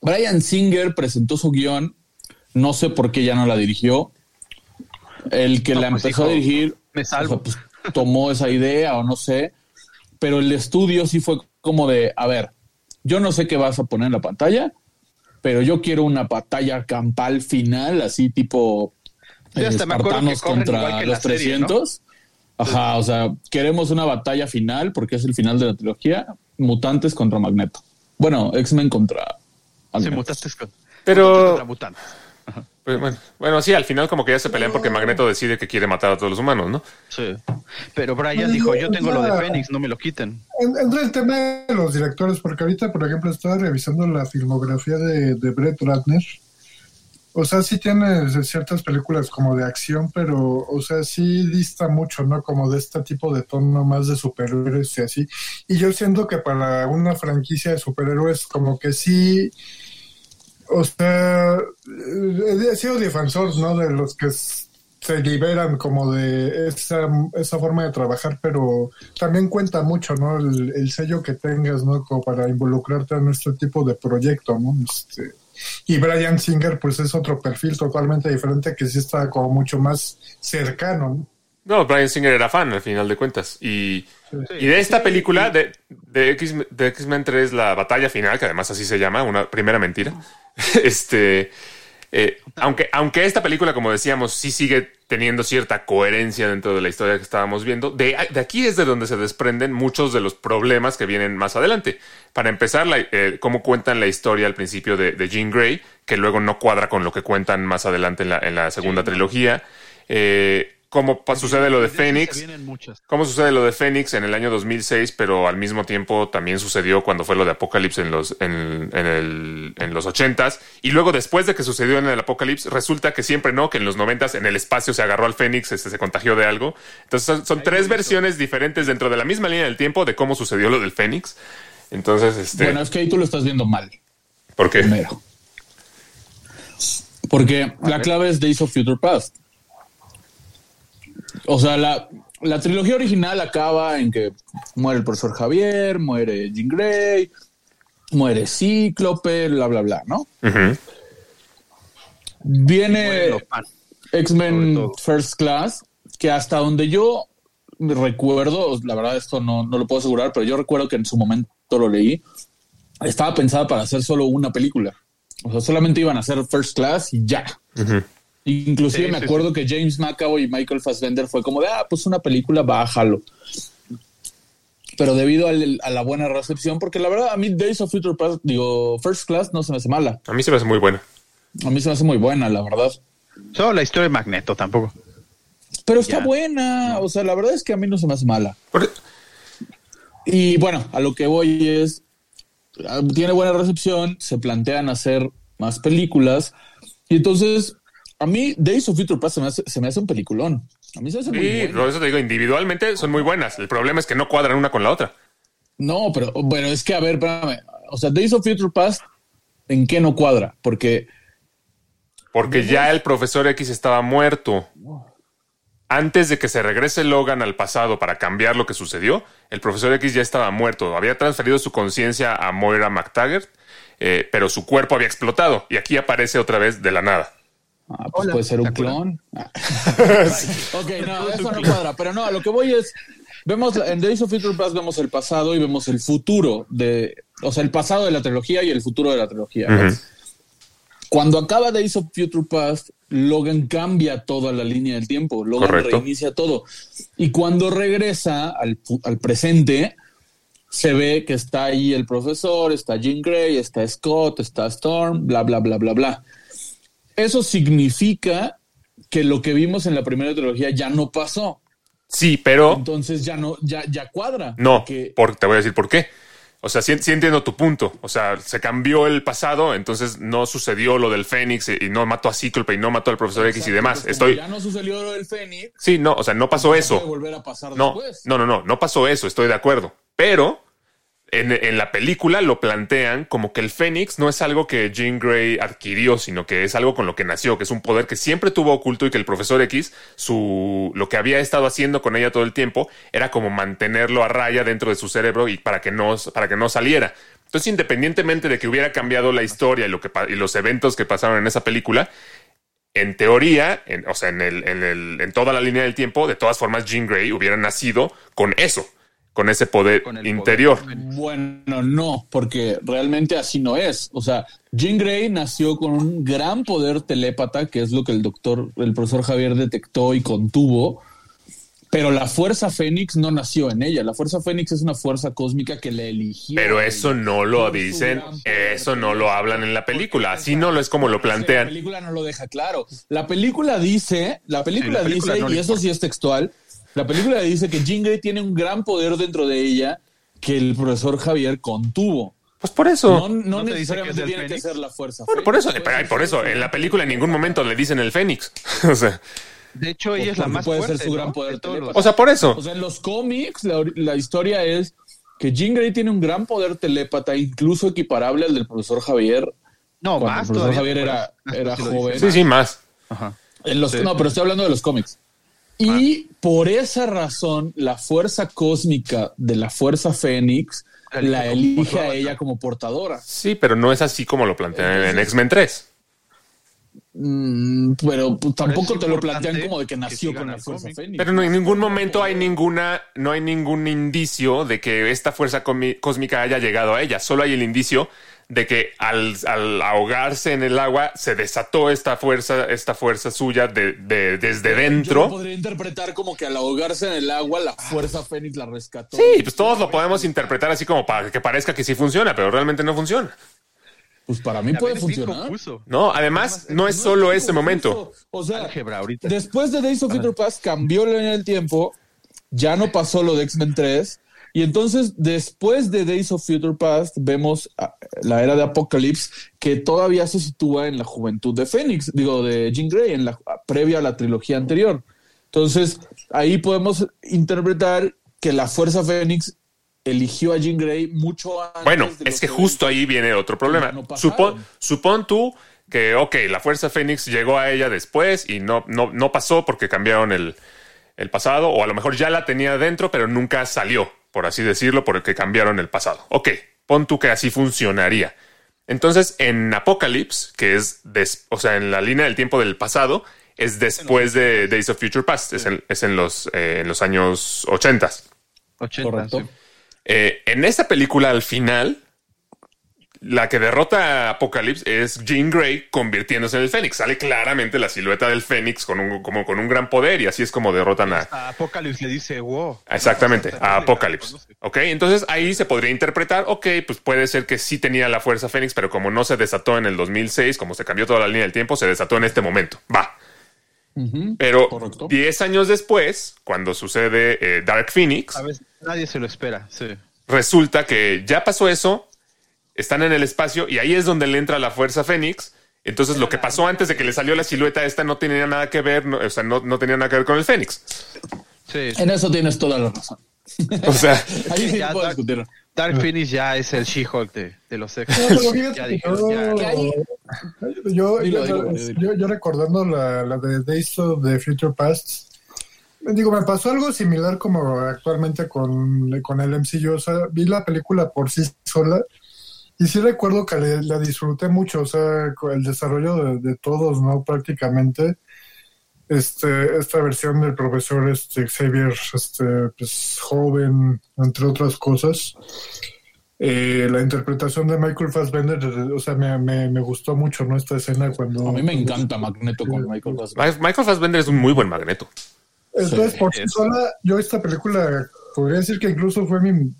Brian Singer presentó su guion. No sé por qué ya no la dirigió. El que No, la pues empezó a dirigir "Me salvo". o sea, pues, tomó esa idea o no sé. Pero el estudio sí fue como de, a ver, yo no sé qué vas a poner en la pantalla, pero yo quiero una batalla campal final, así tipo eh, hasta me acuerdo que igual contra que los la serie, 300. Ajá, o sea, queremos una batalla final porque es el final de la trilogía, mutantes contra Magneto. Bueno, X-Men contra Sí, Magneto. mutantes con- Pero- mutantes contra mutantes. Pues, bueno, bueno, sí, al final como que ya se pelean porque Magneto decide que quiere matar a todos los humanos, ¿no? Sí. Pero Brian Ay, dijo, yo tengo lo de. Fénix, no me lo quiten. En- Entra el tema de los directores, porque ahorita, por ejemplo, estaba revisando la filmografía de, de Brett Ratner. O sea, sí tiene ciertas películas como de acción, pero, o sea, sí dista mucho, ¿no? Como de este tipo de tono más de superhéroes y así. Y yo siento que para una franquicia de superhéroes, como que sí, o sea, eh, he sido defensor, ¿no? De los que se liberan como de esa, esa forma de trabajar, pero también cuenta mucho, ¿no? El, el sello que tengas, ¿no? Como para involucrarte en este tipo de proyecto, ¿no? Este, y Brian Singer, pues es otro perfil totalmente diferente que sí está como mucho más cercano, ¿no? No, Brian Singer era fan al final de cuentas. Y, y de esta película, de, de X- de X-Men 3, la batalla final, que además así se llama, una primera mentira. este. Eh, aunque, aunque esta película, como decíamos, sí sigue teniendo cierta coherencia dentro de la historia que estábamos viendo, de, de aquí es de donde se desprenden muchos de los problemas que vienen más adelante. Para empezar, la, eh, cómo cuentan la historia al principio de, de Jean Grey, que luego no cuadra con lo que cuentan más adelante en la, en la segunda trilogía. Eh, cómo sucede lo de Fénix. vienen muchas. ¿Cómo sucede lo de Fénix en el año 2006, pero al mismo tiempo también sucedió cuando fue lo de Apocalipsis en los, en, en el, en los 80s? Y luego después de que sucedió en el Apocalipsis, resulta que siempre no, que en los 90s en el espacio se agarró al Fénix, este, se contagió de algo. Entonces son, son tres versiones diferentes dentro de la misma línea del tiempo de cómo sucedió lo del Fénix. Entonces, este... Bueno, es que ahí tú lo estás viendo mal, ¿Por qué? primero. Porque la clave es Days of Future Past. O sea, la, la trilogía original acaba en que muere el profesor Javier, muere Jean Grey, muere Cíclope, bla, bla, bla, ¿no? Ujú. Viene X-Men. First Class, que hasta donde yo recuerdo, la verdad esto no, no lo puedo asegurar, pero yo recuerdo que en su momento lo leí, estaba pensada para hacer solo una película. O sea, solamente iban a hacer First Class y ya. Inclusive Sí, me sí, acuerdo que James McAvoy y Michael Fassbender fue como de, ah, pues una película, bájalo. Pero debido al- a la buena recepción, porque la verdad a mí Days of Future Past, digo, First Class no se me hace mala. A mí se me hace muy buena. A mí se me hace muy buena, la verdad. Solo la historia de Magneto tampoco. Pero está Ya. buena. O sea, la verdad es que a mí no se me hace mala. Por- Y bueno, a lo que voy es, ah, tiene buena recepción, se plantean hacer más películas. Y entonces, a mí Days of Future Past se me hace, se me hace un peliculón. A mí se me hace muy Sí, bueno. por eso te digo, individualmente son muy buenas. El problema es que no cuadran una con la otra. No, pero bueno, es que a ver, espérame. O sea, Days of Future Past, ¿en qué no cuadra? Porque Porque ya el profesor X estaba muerto. Antes de que se regrese Logan al pasado para cambiar lo que sucedió, el profesor X ya estaba muerto. Había transferido su conciencia a Moira McTaggart, eh, pero su cuerpo había explotado. Y aquí aparece otra vez de la nada. Ah, pues Hola, puede ser ¿te un clon. ok, no, eso no cuadra. Pero no, a lo que voy es, vemos en Days of Future Past vemos el pasado y vemos el futuro de, o sea, el pasado de la trilogía y el futuro de la trilogía. Cuando acaba Days of Future Past, Logan cambia toda la línea del tiempo. Logan Correcto. reinicia todo. Y cuando regresa al, al presente, se ve que está ahí el profesor, está Jean Grey, está Scott, está Storm, bla, bla, bla, bla, bla. Eso significa que lo que vimos en la primera trilogía ya no pasó. Sí, pero Entonces ya no, ya, ya cuadra. no, Porque- por- te voy a decir por qué. O sea, sí, sí entiendo tu punto. O sea, se cambió el pasado, entonces no sucedió lo del Fénix y no mató a Cíclope y no mató al profesor X y demás. pues Estoy. Ya no sucedió lo del Fénix. Sí, no, o sea, no pasó eso. volver a pasar No, después. no, no, no, no pasó eso, estoy de acuerdo. Pero en, la película lo plantean como que el Fénix no es algo que Jean Grey adquirió, sino que es algo con lo que nació, que es un poder que siempre tuvo oculto y que el profesor X, su, lo que había estado haciendo con ella todo el tiempo, era como mantenerlo a raya dentro de su cerebro y para que no, para que no saliera. Entonces, independientemente de que hubiera cambiado la historia y, lo que, y los eventos que pasaron en esa película, en teoría, en- o sea, en, el, en, el- en toda la línea del tiempo, de todas formas, Jean Grey hubiera nacido con eso. Con ese poder Con interior. poder. Bueno, no, porque realmente así no es. O sea, Jean Grey nació con un gran poder telépata, que es lo que el doctor, el profesor Javier detectó y contuvo. Pero la fuerza Fénix no nació en ella. La fuerza Fénix es una fuerza cósmica que le eligió. Pero a eso no lo dicen, eso no lo hablan en la película. Así no lo es como lo La plantean. película no lo deja claro. La película dice, la película, la dice, no y eso sí es textual, la película dice que Jean Grey tiene un gran poder dentro de ella que el profesor Javier contuvo. Pues por eso. No, no ¿No te dice que necesariamente tiene que ser la fuerza. Bueno, por eso, pero, por eso, en la película en ningún momento le dicen el Fénix. o sea, De hecho, ella Pues es la más puede ser su ¿no? gran poder los- o sea, por eso. O sea, en los cómics la, la historia es que Jean Grey tiene un gran poder telépata, incluso equiparable al del profesor Javier. no, cuando más el profesor todavía, Javier era, era joven. Sí, sí, más. Ajá. En los, Sí. No, pero estoy hablando de los cómics. Y Ah. por esa razón, la fuerza cósmica de la fuerza Fénix La elige la como elige a ella como portadora. Sí, pero no es así como lo plantean en X-Men 3. Mm, pero pues, tampoco te lo plantean como de que nació con la fuerza. Fénix. Pero no, en ningún momento hay ninguna, no hay ningún indicio de que esta fuerza cósmica haya llegado a ella. Solo hay el indicio de que al, al ahogarse en el agua se desató esta fuerza, esta fuerza suya de, de- desde Yo lo dentro. podría interpretar como que al ahogarse en el agua, la fuerza Fénix la rescató. Sí, pues todos lo podemos interpretar así como para que parezca que sí funciona, pero realmente no funciona. Pues para mí puede funcionar. No, además no es solo ese momento. O sea, después de Days of Future Past cambió la línea del tiempo, ya no pasó lo de X-Men 3, y entonces después de Days of Future Past vemos a- la era de Apocalypse que todavía se sitúa en la juventud de Fénix, digo, de Jean Grey, en la previa a la trilogía anterior. Entonces, ahí podemos interpretar que la Fuerza Fénix eligió a Jean Grey mucho antes. Bueno, de es que justo ahí viene otro problema. no. Supón, supón tú que, ok, la Fuerza Fénix llegó a ella después y no, no, no pasó porque cambiaron el, el pasado, o a lo mejor ya la tenía dentro, pero nunca salió, por así decirlo, porque cambiaron el pasado. Ok, pon tú que así funcionaría. Entonces, en Apocalypse, que es, des- o sea, en la línea del tiempo del pasado, es después de Days of Future Past, es en, es en los, eh, en los años 80. 80, Correcto. sí. Eh, en esta película, al final, la que derrota a Apocalypse es Jean Grey convirtiéndose en el Fénix. Sale claramente la silueta del Fénix con un, como con un gran poder y así es como derrotan a... A Apocalypse le dice, wow. Exactamente, a Apocalypse. Ok, entonces ahí se podría interpretar, ok, pues puede ser que sí tenía la fuerza Fénix, pero como no se desató en el 2006, como se cambió toda la línea del tiempo, se desató en este momento. Va. Pero correcto. 10 años después, cuando sucede eh, Dark Phoenix, A veces nadie se lo espera, sí. resulta que ya pasó eso, están en el espacio y ahí es donde le entra la fuerza Fénix. Entonces lo que pasó antes de que le salió la silueta esta no tenía nada que ver, no, o sea, no, no tenía nada que ver con el Fénix. Sí. En eso tienes toda la razón. O sea, Ahí sí Ya, puedo Dark- discutir. Dark Phoenix ya es el She-Hulk de, de los X. Yo- yo recordando la, la de Days of the Future Past, digo, me pasó algo similar como actualmente con, con el MCU. O sea, vi la película por sí sola y sí recuerdo que le- la disfruté mucho. O sea, el desarrollo de, de todos, ¿no? Prácticamente. Este, esta versión del profesor este, Xavier, este, pues, joven, entre otras cosas. Eh, la interpretación de Michael Fassbender, o sea, me, me, me gustó mucho, ¿no? Esta escena cuando... A mí me encanta Magneto con Michael Fassbender. Michael Fassbender es un muy buen magneto. Entonces, Sí, por sí sola, yo esta película podría decir que incluso fue mi,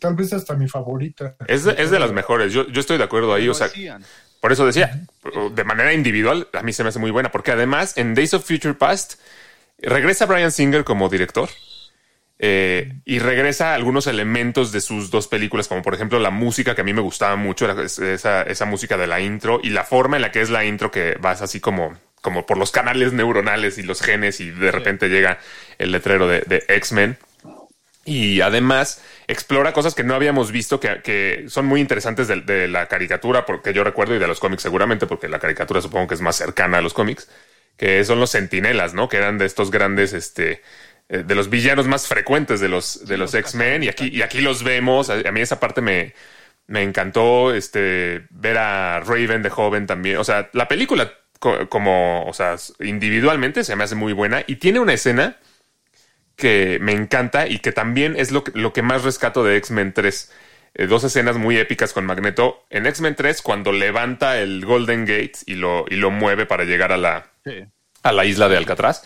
tal vez hasta mi favorita. Es de, es de las mejores. Yo, yo estoy de acuerdo ahí. O sea, Decían. por eso decía, de manera individual, a mí se me hace muy buena, porque además en Days of Future Past regresa Brian Singer como director. eh, y regresa algunos elementos de sus dos películas, como por ejemplo la música que a mí me gustaba mucho, era esa, esa música de la intro y la forma en la que es la intro que vas así como, como por los canales neuronales y los genes y de repente llega el letrero de, de X-Men. Y además explora cosas que no habíamos visto que, que son muy interesantes de, de la caricatura, porque yo recuerdo, y de los cómics seguramente, porque la caricatura supongo que es más cercana a los cómics, que son los sentinelas, ¿no? Que eran de estos grandes, este, eh, de los villanos más frecuentes de los, de los X-Men, y aquí, y aquí los vemos. A, mí esa parte me, me encantó, este, ver a Raven de joven también. O sea, la película co- como, o sea, individualmente se me hace muy buena y tiene una escena que me encanta y que también es lo que, lo que más rescato de X-Men 3. Eh, dos escenas muy épicas con Magneto. En X-Men 3, cuando levanta el Golden Gate y lo, y lo mueve para llegar a la, Sí. a la isla de Alcatraz.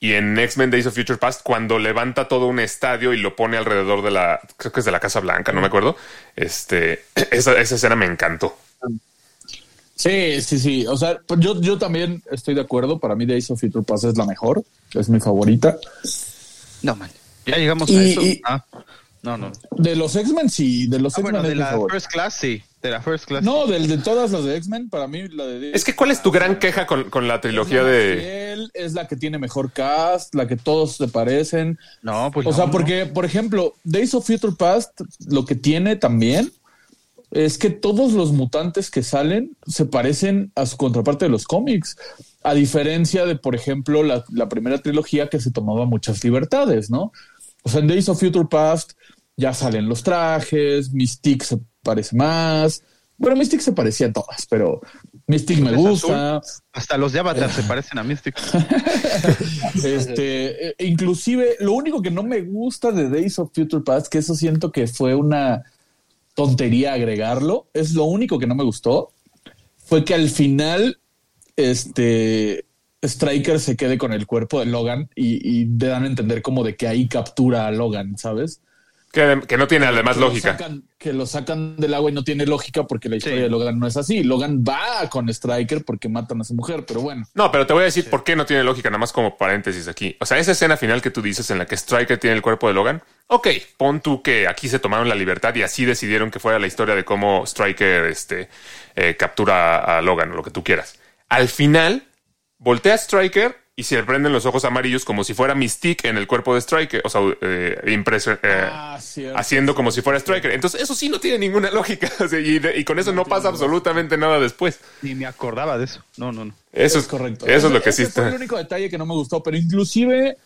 Y en X-Men Days of Future Past, cuando levanta todo un estadio y lo pone alrededor de la, creo que es de la Casa Blanca, no me acuerdo. Este, esa, esa escena me encantó. Sí, sí, sí. O sea, pues yo, yo también estoy de acuerdo. Para mí Days of Future Past es la mejor. Es mi favorita. No, man. Ya llegamos a eso. y- Ah, no, no. De los X-Men, sí. De los Ah, X-Men bueno, de la. First Class, sí. De la First Class. No, del de todas las de X-Men, para mí la de... Es que, ¿cuál es tu gran queja con, con la trilogía de... Fiel, es la que tiene mejor cast, la que todos se parecen. No, pues O no, sea, no. porque, por ejemplo, Days of Future Past, lo que tiene también es que todos los mutantes que salen se parecen a su contraparte de los cómics. A diferencia de, por ejemplo, la, la primera trilogía que se tomaba muchas libertades, ¿no? O sea, en Days of Future Past ya salen los trajes, Mystique se parece más. Bueno, Mystique se parecía a todas, pero Mystique me gusta. Hasta los de Avatar se parecen a Mystic. Este, eh, inclusive, lo único que no me gusta de Days of Future Past, que eso siento que fue una tontería agregarlo, es lo único que no me gustó, fue que al final, este, Striker se quede con el cuerpo de Logan y, y te dan a entender como de que ahí captura a Logan, ¿sabes? Que, que no tiene además Que lo lógica. sacan- que lo sacan del agua y no tiene lógica porque la historia Sí. de Logan no es así. Logan va con Striker porque matan a su mujer, pero bueno. No, pero te voy a decir por qué no tiene lógica, nada más como paréntesis aquí. O sea, esa escena final que tú dices en la que Striker tiene el cuerpo de Logan, ok, pon tú que aquí se tomaron la libertad y así decidieron que fuera la historia de cómo Striker este, eh, captura a Logan o lo que tú quieras. Al final, voltea a Striker y se le prenden los ojos amarillos como si fuera Mystique en el cuerpo de Striker, o sea, eh, impreso- eh, Ah, cierto. haciendo como si fuera Striker. Entonces, eso sí no tiene ninguna lógica. Y, de- y con eso no pasa absolutamente nada después. Ni me acordaba de eso. No, no, no. Eso es es, correcto. Eso es lo Ese- que sí ese fue está. el único detalle que no me gustó, pero inclusive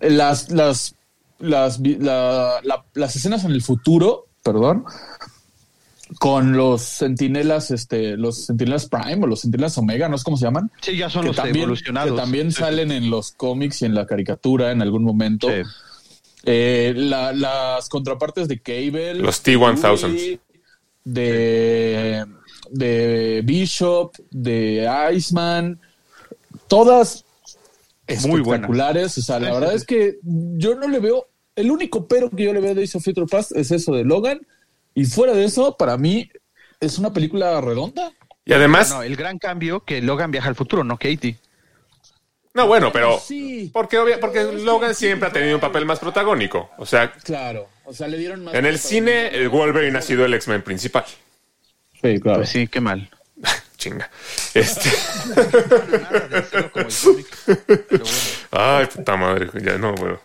las, las, las, vi- la- la- las escenas en el futuro, perdón, con los sentinelas, este, los sentinelas Prime o los sentinelas Omega, no sé cómo se llaman. Sí, ya son que los también, evolucionados. que también Sí, salen en los cómics y en la caricatura en algún momento. Sí. Eh, la- las contrapartes de Cable. Los T-1000s. Yuri, De, de Bishop, de Iceman, todas Muy espectaculares. O sea, la Sí, verdad sí, es que yo no le veo. El único pero que yo le veo de Days of Future Past es eso de Logan. Y fuera de eso, para mí es una película redonda. Y además, No, el gran cambio que Logan viaja al futuro, no Katie. no, bueno, pero Sí. porque obvia- porque Logan siempre ha tenido un papel más protagónico. O sea, Claro. O sea, le dieron más. en el cine, el Wolverine ha sido el X-Men principal. Sí, claro. Pues sí, qué mal. Chinga. Este. Ay, puta madre, ya no, bueno.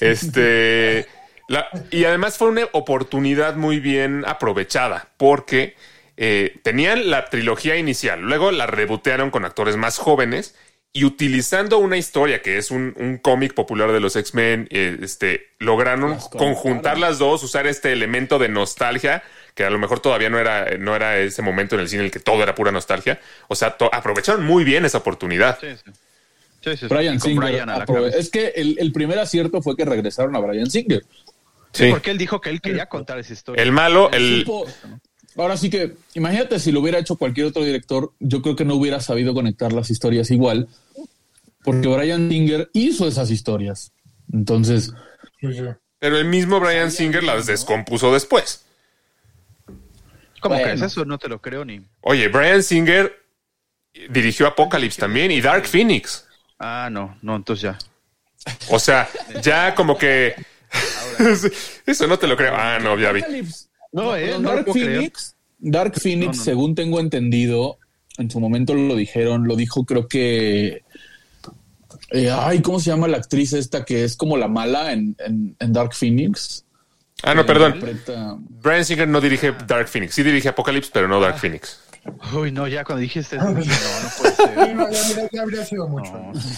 Este. La- y además fue una oportunidad muy bien aprovechada, porque eh, tenían la trilogía inicial, luego la rebotearon con actores más jóvenes y utilizando una historia que es un, un cómic popular de los X-Men, eh, este, lograron Las conjuntar las dos, usar este elemento de nostalgia que a lo mejor todavía no era, no era ese momento en el cine en el que todo era pura nostalgia. O sea, to- aprovecharon muy bien esa oportunidad. Sí, sí. Sí, sí, sí. Brian Singer. Brian a la aprove- cabeza. es que el, el primer acierto fue que regresaron a Brian Singer. Sí, porque él dijo que él quería contar esa historia. El malo, el, Ahora sí que, imagínate si lo hubiera hecho cualquier otro director, yo creo que no hubiera sabido conectar las historias igual, porque Brian Singer hizo esas historias. Entonces. Pero el mismo Brian Singer las descompuso después. ¿Cómo Bueno. crees eso? No te lo creo ni. Oye, Brian Singer dirigió Apocalypse también y Dark Phoenix. Ah, no, no, entonces ya. O sea, ya como que... Eso no te lo creo. Ah, no, ya vi. No, eh, no Dark. Phoenix, Dark Phoenix, No, no, no. según tengo entendido, en su momento lo dijeron, lo dijo creo que... eh, ay, ¿cómo se llama la actriz esta que es como la mala en, en- en Dark Phoenix? Ah, no, perdón. Interpreta- Brian Singer no dirige Dark Phoenix. Sí dirige Apocalypse, pero no Dark Phoenix. Uy, no, ya cuando dijiste eso, dije, no, no puede ser. Sí, no, ya, habría- ya habría sido mucho.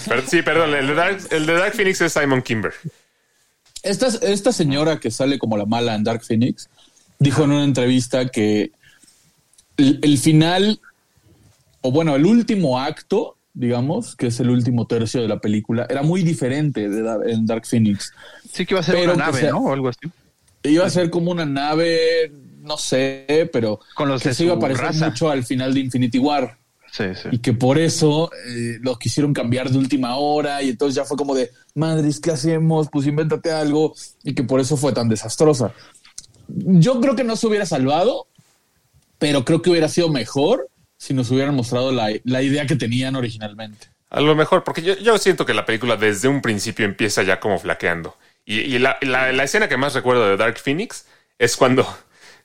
Pero- sí, perdón. El de, Dark, el de Dark Phoenix es Simon Kimber. Esta, esta señora que sale como la mala en Dark Phoenix dijo en una entrevista que el, el final, o bueno, el último acto digamos, que es el último tercio de la película, era muy diferente de en Dark Phoenix. Sí que iba a ser Pero una nave, sea- ¿no? O algo así. Iba a ser como una nave, no sé, pero Con los que de se iba a parecer raza. mucho al final de Infinity War. Sí, sí. y que por eso eh, lo quisieron cambiar de última hora y entonces ya fue como de, madres, ¿qué hacemos? Pues invéntate algo y que por eso fue tan desastrosa. Yo creo que no se hubiera salvado, pero creo que hubiera sido mejor si nos hubieran mostrado la, la idea que tenían originalmente. A lo mejor, porque yo, yo siento que la película desde un principio empieza ya como flaqueando. Y, y la, la- la escena que más recuerdo de Dark Phoenix es cuando,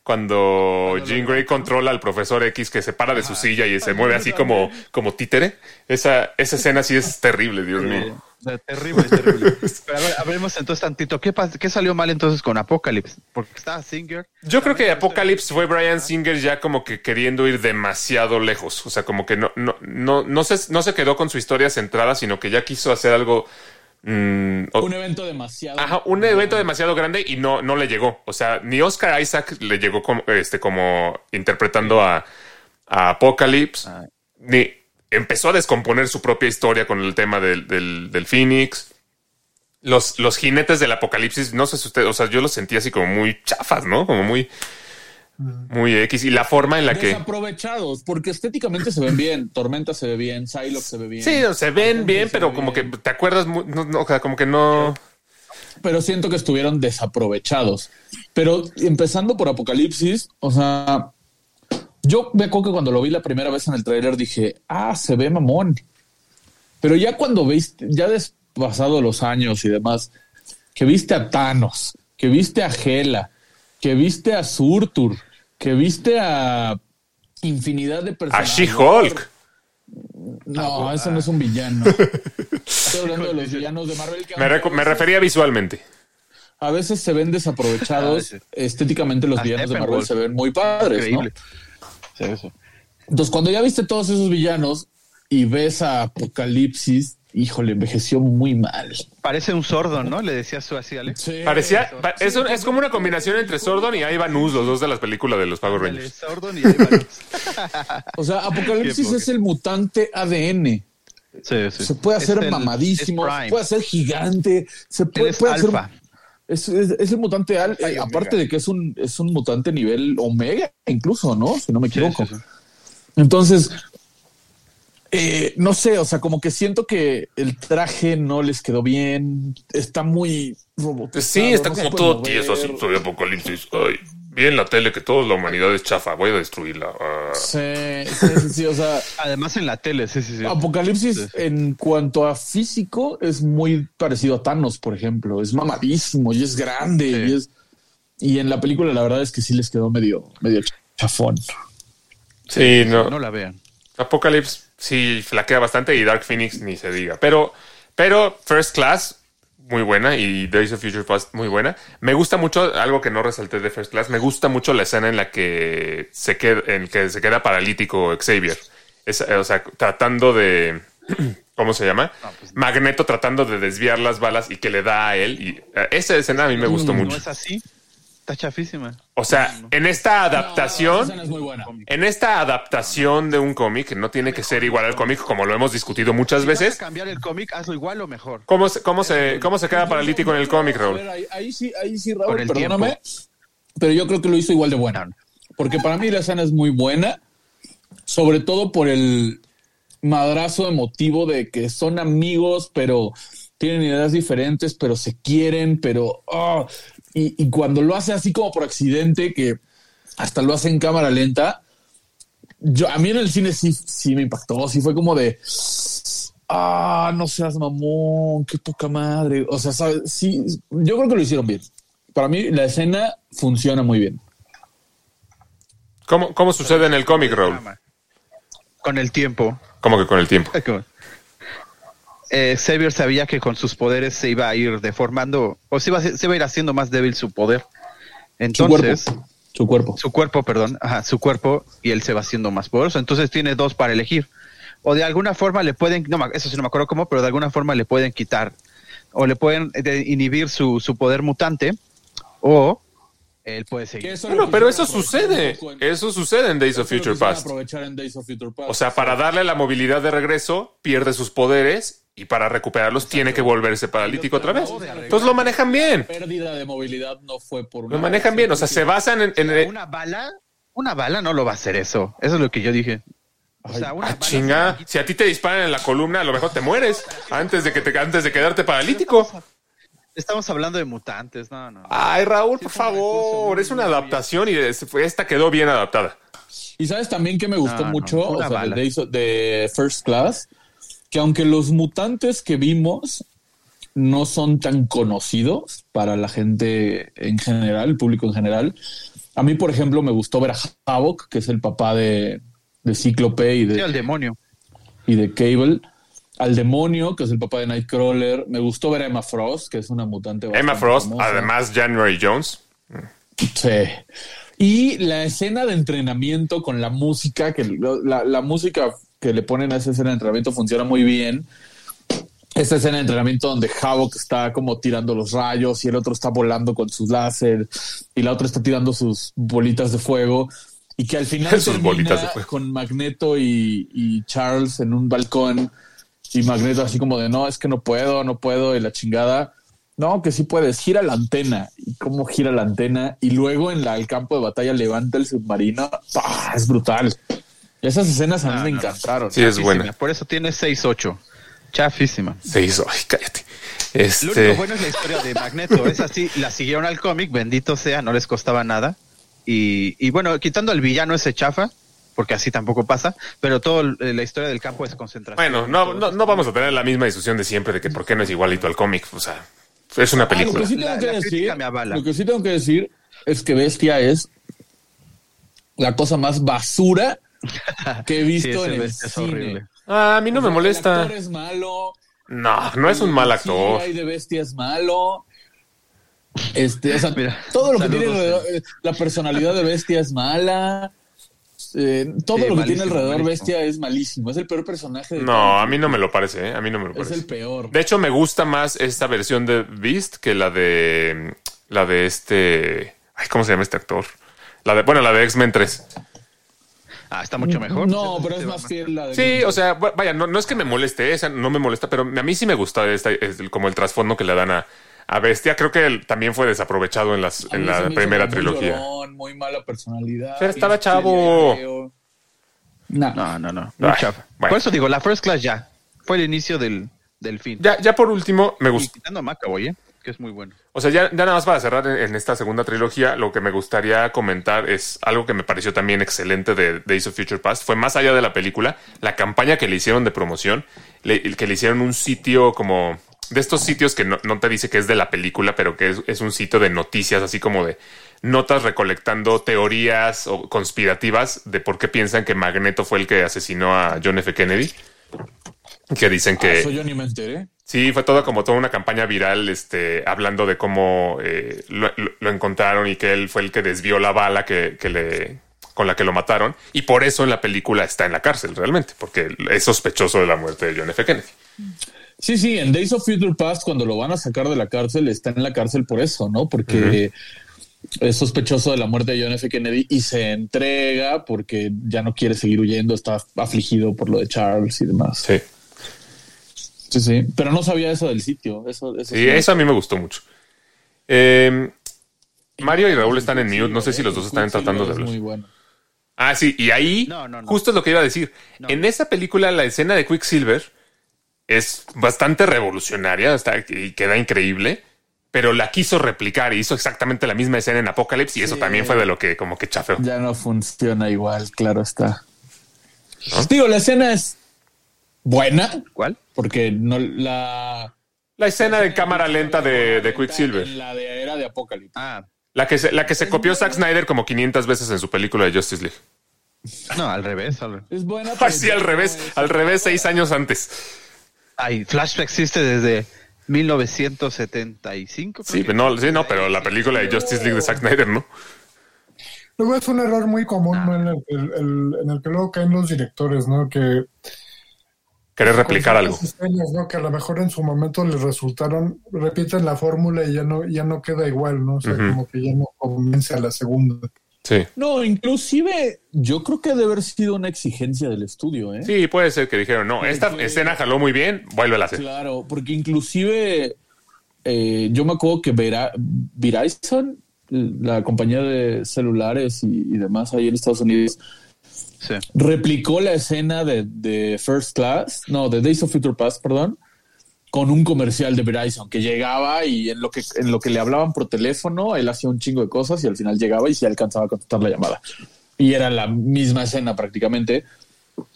cuando Jean Grey controla al profesor X que se para de su silla y se mueve así como, como títere. Esa, esa escena sí es terrible, Dios mío. Terrible, terrible. Pero a ver, hablemos entonces tantito. ¿Qué, ¿Qué salió mal entonces con Apocalypse? Porque está Singer. Yo creo que Apocalypse fue Brian Singer ya como que queriendo ir demasiado lejos. O sea, como que no, no, no, no, se, no se quedó con su historia centrada, sino que ya quiso hacer algo. Mm, Un evento demasiado... Ajá, un evento demasiado grande y no, no le llegó. O sea, ni Oscar Isaac le llegó como, este, como interpretando a, a Apocalypse, Ah. ni empezó a descomponer su propia historia con el tema del, del, del Phoenix. Los, los jinetes del apocalipsis, no sé si usted, o sea, yo los sentí así como muy chafas, ¿no? Como muy, muy X. Y la forma en la que. Desaprovechados, porque estéticamente se ven bien. Tormenta se ve bien, Psylocke se ve bien. Sí, se ven bien, se pero ve como que bien. te acuerdas, mu- no, no, o sea, como que no. pero siento que estuvieron desaprovechados. Pero empezando por Apocalipsis, o sea, yo me acuerdo que cuando lo vi la primera vez en el tráiler dije, ah, se ve mamón. Pero ya cuando viste, ya pasado los años y demás, que viste a Thanos, que viste a Hela, que viste a Surtur, que viste a infinidad de A personajes. She-Hulk. No, eso no es un villano. Estoy hablando de los villanos de Marvel. que Me, recu- me refería visualmente. a veces se ven desaprovechados. Ah. Estéticamente los A villanos de Marvel se ven muy padres, ¿no? Increíble. Sí, sí. Entonces, cuando ya viste todos esos villanos y ves a Apocalipsis, híjole, envejeció muy mal. Parece un sordo, ¿no? Le decías tú así, Alex. Parecía, pa- es, un- es como una combinación entre Sordon y Ivan Ooze, los dos de las películas de los Power Rangers. Sordon y Ivan. O sea, Apocalipsis es el mutante ADN. Sí, sí. Se puede hacer el- mamadísimo, se puede hacer gigante, se puede, puede hacer. alfa. Es, es- es el mutante al, eh, omega. aparte de que es un, es un mutante nivel omega, incluso, ¿no? Si no me Sí, equivoco. sí, sí. Entonces, eh, no sé, o sea, como que siento que el traje no les quedó bien, está muy robotizado. Sí, está no como todo mover. tieso así. Soy Apocalipsis. Ay, vi en la tele que toda la humanidad es chafa. Voy a destruirla. Ah. Sí, sí, sí, sí, o sea, Además en la tele, sí, sí, sí. Apocalipsis Sí, en cuanto a físico es muy parecido a Thanos, por ejemplo. Es mamadísimo y es grande Sí. y es y en la película la verdad es que sí les quedó medio medio chafón. Sí, no. No la vean. Apocalypse sí flaquea bastante y Dark Phoenix ni se diga. Pero, pero First Class, muy buena y Days of Future Past, muy buena. Me gusta mucho, algo que no resalté de First Class, me gusta mucho la escena en la que se queda, en que se queda paralítico Xavier. Es, eh, o sea, tratando de. ¿Cómo se llama? Magneto tratando de desviar las balas y que le da a él. Y eh, esa escena a mí me gustó No mucho. es así. Está chafísima. O sea, en esta No, adaptación. escena es muy buena. En esta adaptación de un cómic, no tiene que ser igual al cómic, como lo hemos discutido muchas Si vas veces. a cambiar el cómic, hazlo igual o mejor. ¿Cómo se, cómo se, cómo se queda paralítico en el cómic, A Raúl? ver, ahí, ahí sí, ahí sí, Raúl, perdóname, pero yo creo que lo hizo igual de buena. Porque para mí la escena es muy buena, sobre todo por el madrazo emotivo de que son amigos, pero tienen ideas diferentes, pero se quieren, pero... ah, y, y cuando lo hace así como por accidente, que hasta lo hace en cámara lenta, yo, a mí en el cine sí, sí me impactó, sí fue como de... Ah, no seas mamón, qué poca madre. O sea, ¿sabes? sí, yo creo que lo hicieron bien. Para mí la escena funciona muy bien. ¿Cómo, cómo sucede en el cómic, Raúl? Con el tiempo. ¿Cómo que con el tiempo? Eh, Xavier sabía que con sus poderes se iba a ir deformando, o se iba, a- se iba a ir haciendo más débil su poder. Su Entonces, cuerpo. Su cuerpo. su cuerpo, perdón, ajá, su cuerpo, y él se va haciendo más poderoso. Entonces tiene dos para elegir. O de alguna forma le pueden, no, eso sí no me acuerdo cómo, pero de alguna forma le pueden quitar, o le pueden eh, inhibir su, su poder mutante, o Él puede seguir. Eso Bueno, pero eso sucede. en- Eso sucede en Days of Future Past. aprovechar en Days of Future Past. O sea, para darle la movilidad de regreso, pierde sus poderes y para recuperarlos tiene que volverse paralítico otra vez. Entonces lo manejan bien. pérdida de movilidad no fue por una Lo manejan bien. O sea, se basan en... en- Una bala, una bala no lo va a hacer eso. Eso es lo que yo dije. O sea, una Ah, bala chinga. Si a ti te disparan en la columna, a lo mejor te mueres antes de que te, antes de quedarte paralítico. Estamos hablando de mutantes, no, no. Ay, Raúl, por favor. Es una adaptación y es- esta quedó bien adaptada. Y sabes también que me gustó No, no, mucho o una sea, de, bala. Days of- de First Class, que aunque los mutantes que vimos no son tan conocidos para la gente en general, el público en general, a mí, por ejemplo, me gustó ver a Havok, que es el papá de, de Cíclope y Sí, de, al demonio. y de Cable, al demonio, que es el papá de Nightcrawler. Me gustó ver a Emma Frost, que es una mutante. Emma Frost, famosa. además January Jones. Sí. Y la escena de entrenamiento con la música, que la, la música que le ponen a esa escena de entrenamiento funciona muy bien. Esta escena de entrenamiento donde Havok está como tirando los rayos y el otro está volando con sus láser y la otra está tirando sus bolitas de fuego y que al final Sus termina bolitas de fuego. con Magneto y, y Charles en un balcón y Magneto así como de no, es que no puedo, no puedo y la chingada. No, que sí puedes, gira la antena. ¿Y cómo gira la antena? Y luego en la, el campo de batalla levanta el submarino. ¡Pah! Es brutal. Esas escenas a mí me no, encantaron. Sí, es buena. Por eso tiene 6-8. Chafísima. Se hizo. Ay, cállate. Lo Este. único bueno es la historia de Magneto. Es así, la siguieron al cómic, bendito sea, no les costaba nada. Y, y bueno, quitando al villano ese chafa, porque así tampoco pasa, pero toda la historia del campo es concentración. Bueno, no, no, no vamos a tener la misma discusión de siempre de que por qué no es igualito al cómic. O sea, es una Ah, lo película. que sí tengo La- que la decir, crítica me avala. lo que sí tengo que decir es que Bestia es la cosa más basura que he Sí, visto en el bestia es cine. horrible. Ah, a mí no O me El molesta. actor es malo. No, no es un mal El actor. CGI de bestia es malo. Este, o sea, Mira, todo lo que tiene alrededor, eh, la personalidad de bestia es mala. Eh, todo Sí, lo que tiene alrededor malísimo. bestia es malísimo. Es el peor personaje. De No, a mí no me lo parece, ¿eh? A mí no me lo es parece. el peor. De hecho, me gusta más esta versión de Beast que la de. La de este. Ay, ¿cómo se llama este actor? La de, bueno, la de X-Men 3. Ah, está mucho mejor. No, pero es más fiel la de. Sí, o sea, vaya, no, no es que me moleste, esa no me molesta, pero a mí sí me gusta esta, es como el trasfondo que le dan a, a Bestia. Creo que él también fue desaprovechado en, las, en la primera muy trilogía. llorón, muy mala personalidad. Pero estaba chavo. No, no, no. Ay, bueno. Por eso digo, la First Class ya. Fue el inicio del, del fin. Ya, ya por último, me gusta. quitando a Macaboy, ¿eh? Que es muy bueno. O sea, ya, ya nada más para cerrar en, en esta segunda trilogía, lo que me gustaría comentar es algo que me pareció también excelente de Days of Future Past. Fue más allá de la película, la campaña que le hicieron de promoción, le- que le hicieron un sitio como de estos sitios que no, no te dice que es de la película, pero que es, es un sitio de noticias, así como de notas recolectando teorías o conspirativas de por qué piensan que Magneto fue el que asesinó a John F. Kennedy. Que dicen Ah, que... eso yo ni me enteré. Sí, fue toda como toda una campaña viral, este, hablando de cómo eh, lo, lo- lo encontraron y que él fue el que desvió la bala que, que le, con la que lo mataron. Y por eso en la película está en la cárcel, realmente, porque es sospechoso de la muerte de John F. Kennedy. Sí, sí, en Days of Future Past, cuando lo van a sacar de la cárcel, está en la cárcel por eso, ¿no? Porque es sospechoso de la muerte de John F. Kennedy y se entrega porque ya no quiere seguir huyendo, está afligido por lo de Charles y demás. Sí, Sí, sí. Pero no sabía eso del sitio. Eso, eso sí, sí. eso a mí me gustó mucho. Eh, Mario y Raúl están en mute. No sé si los dos están tratando de hablar. Muy bueno. Ah, sí, y ahí No, no, no. justo es lo que iba a decir. En esa película, la escena de Quicksilver es bastante revolucionaria está, y queda increíble, pero la quiso replicar y hizo exactamente la misma escena en Apocalypse y eso Sí. también fue de lo que como que chafeó. Ya no funciona igual, claro está. Digo, la escena es buena ¿Cuál? porque no la. La escena de cámara lenta de, de Quicksilver, la de era de Apocalipsis. Ah, la que se, la que se copió Zack Snyder como 500 veces en su película de Justice League. no, al revés. al- Es buena. Ay, pero sí, al revés, al revés, seis años antes. Ay, Flashback existe desde 1975. creo Sí, pero no, sí, no, pero la película de Justice League de Zack Snyder, ¿no? Luego es un error muy común ¿no? en, el, el- el- en el que luego caen los directores, ¿no? Que querer replicar algo. escenas, ¿no? Que a lo mejor en su momento les resultaron, repiten la fórmula y ya no, ya no queda igual, ¿no? O sea, como que ya no convence a la segunda. Sí. No, inclusive yo creo que debe haber sido una exigencia del estudio, ¿eh? Sí, puede ser que dijeron, no, esta escena jaló muy bien, vuelve a hacer. Claro, porque inclusive eh, yo me acuerdo que Vera, Verizon, la compañía de celulares y, y demás ahí en Estados Unidos, Sí. replicó la escena de, de First Class, no, de Days of Future Past, perdón, con un comercial de Verizon que llegaba y en lo que, en lo que le hablaban por teléfono, él hacía un chingo de cosas y al final llegaba y se alcanzaba a contestar la llamada. Y era la misma escena prácticamente.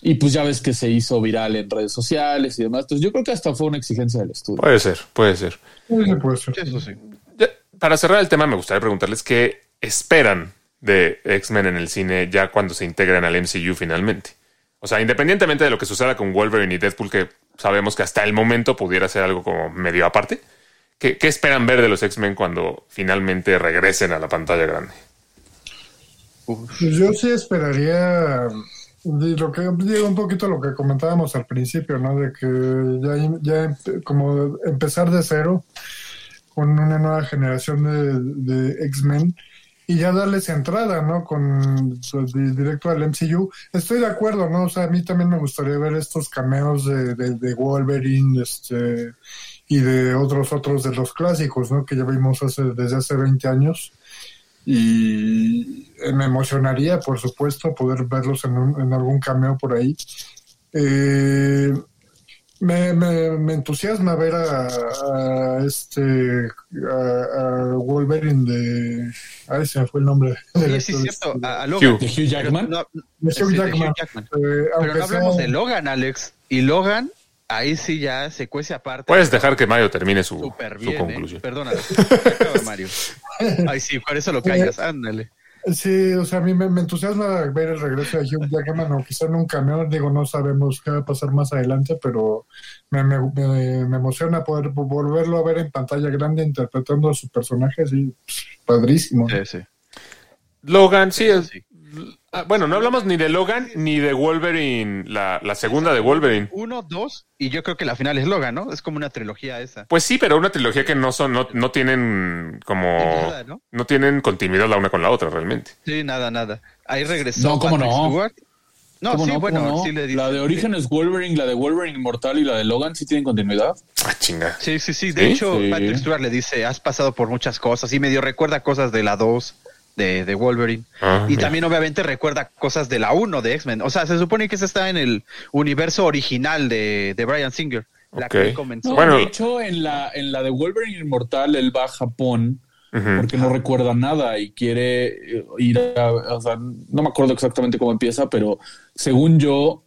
Y pues ya ves que se hizo viral en redes sociales y demás. Entonces yo creo que hasta fue una exigencia del estudio. Puede ser, puede ser. Sí, puede ser. Eso sí. Ya, Para cerrar el tema, me gustaría preguntarles qué esperan de X-Men en el cine ya cuando se integran al MCU finalmente. O sea, independientemente de lo que suceda con Wolverine y Deadpool, que sabemos que hasta el momento pudiera ser algo como medio aparte, ¿qué, qué esperan ver de los X-Men cuando finalmente regresen a la pantalla grande? Pues yo sí esperaría de lo que digo un poquito lo que comentábamos al principio, ¿no? De que ya, ya como empezar de cero con una nueva generación de, de X-Men y ya darles entrada, ¿no? Con pues, di- directo al MCU. Estoy de acuerdo, ¿no? O sea, a mí también me gustaría ver estos cameos de, de, de Wolverine, este y de otros otros de los clásicos, ¿no? Que ya vimos hace, desde hace 20 años y me emocionaría, por supuesto, poder verlos en, un- en algún cameo por ahí. Eh, me, me, me entusiasma ver a, a este a, a Wolverine de ay se me fue el nombre Sí, sí, es cierto. A, a Logan. Hugh. De Hugh Jackman. No, de Hugh de Jackman. Hugh Jackman. Eh, Pero no hablamos sea- de Logan, Alex. Y Logan, ahí sí ya se cuece aparte. Puedes dejar que Mario termine su, su ¿eh? conclusión. Perdóname. Acaba, Mario. Ay, sí, por eso lo callas. Ándale. Sí, o sea, a mí me, me entusiasma ver el regreso de Hugh Jackman, aunque sea en un camión, digo, no sabemos qué va a pasar más adelante, pero me, me, me- me emociona poder volverlo a ver en pantalla grande interpretando a su personaje, así, pff, padrísimo. Sí, sí. Logan, sí, es- sí. Ah, bueno, no hablamos ni de Logan ni de Wolverine, la, la segunda de Wolverine. Uno, dos, y yo creo que la final es Logan, ¿no? Es como una trilogía esa. Pues sí, pero una trilogía que no son, no, no tienen como, Nada, ¿no? no tienen continuidad la una con la otra realmente. Sí, nada, nada. Ahí regresó. No, ¿cómo Patrick no? Stewart. No, ¿Cómo sí, no? bueno, sí le dice. La de Orígenes Wolverine, la de Wolverine Inmortal y la de Logan sí tienen continuidad. Ah, chinga. Sí, sí, sí. De ¿Sí? hecho, Sí. Patrick Stewart le dice, has pasado por muchas cosas y medio recuerda cosas de la 2 de, de Wolverine. Ah, y mira. también obviamente recuerda cosas de la 1 de X-Men. O sea, se supone que ese está en el universo original de, de Brian Singer. La que comenzó. No, Bueno. de hecho, en la, en la de Wolverine Inmortal, él va a Japón porque no recuerda nada y quiere eh, ir a, o sea, no me acuerdo exactamente cómo empieza, pero según yo,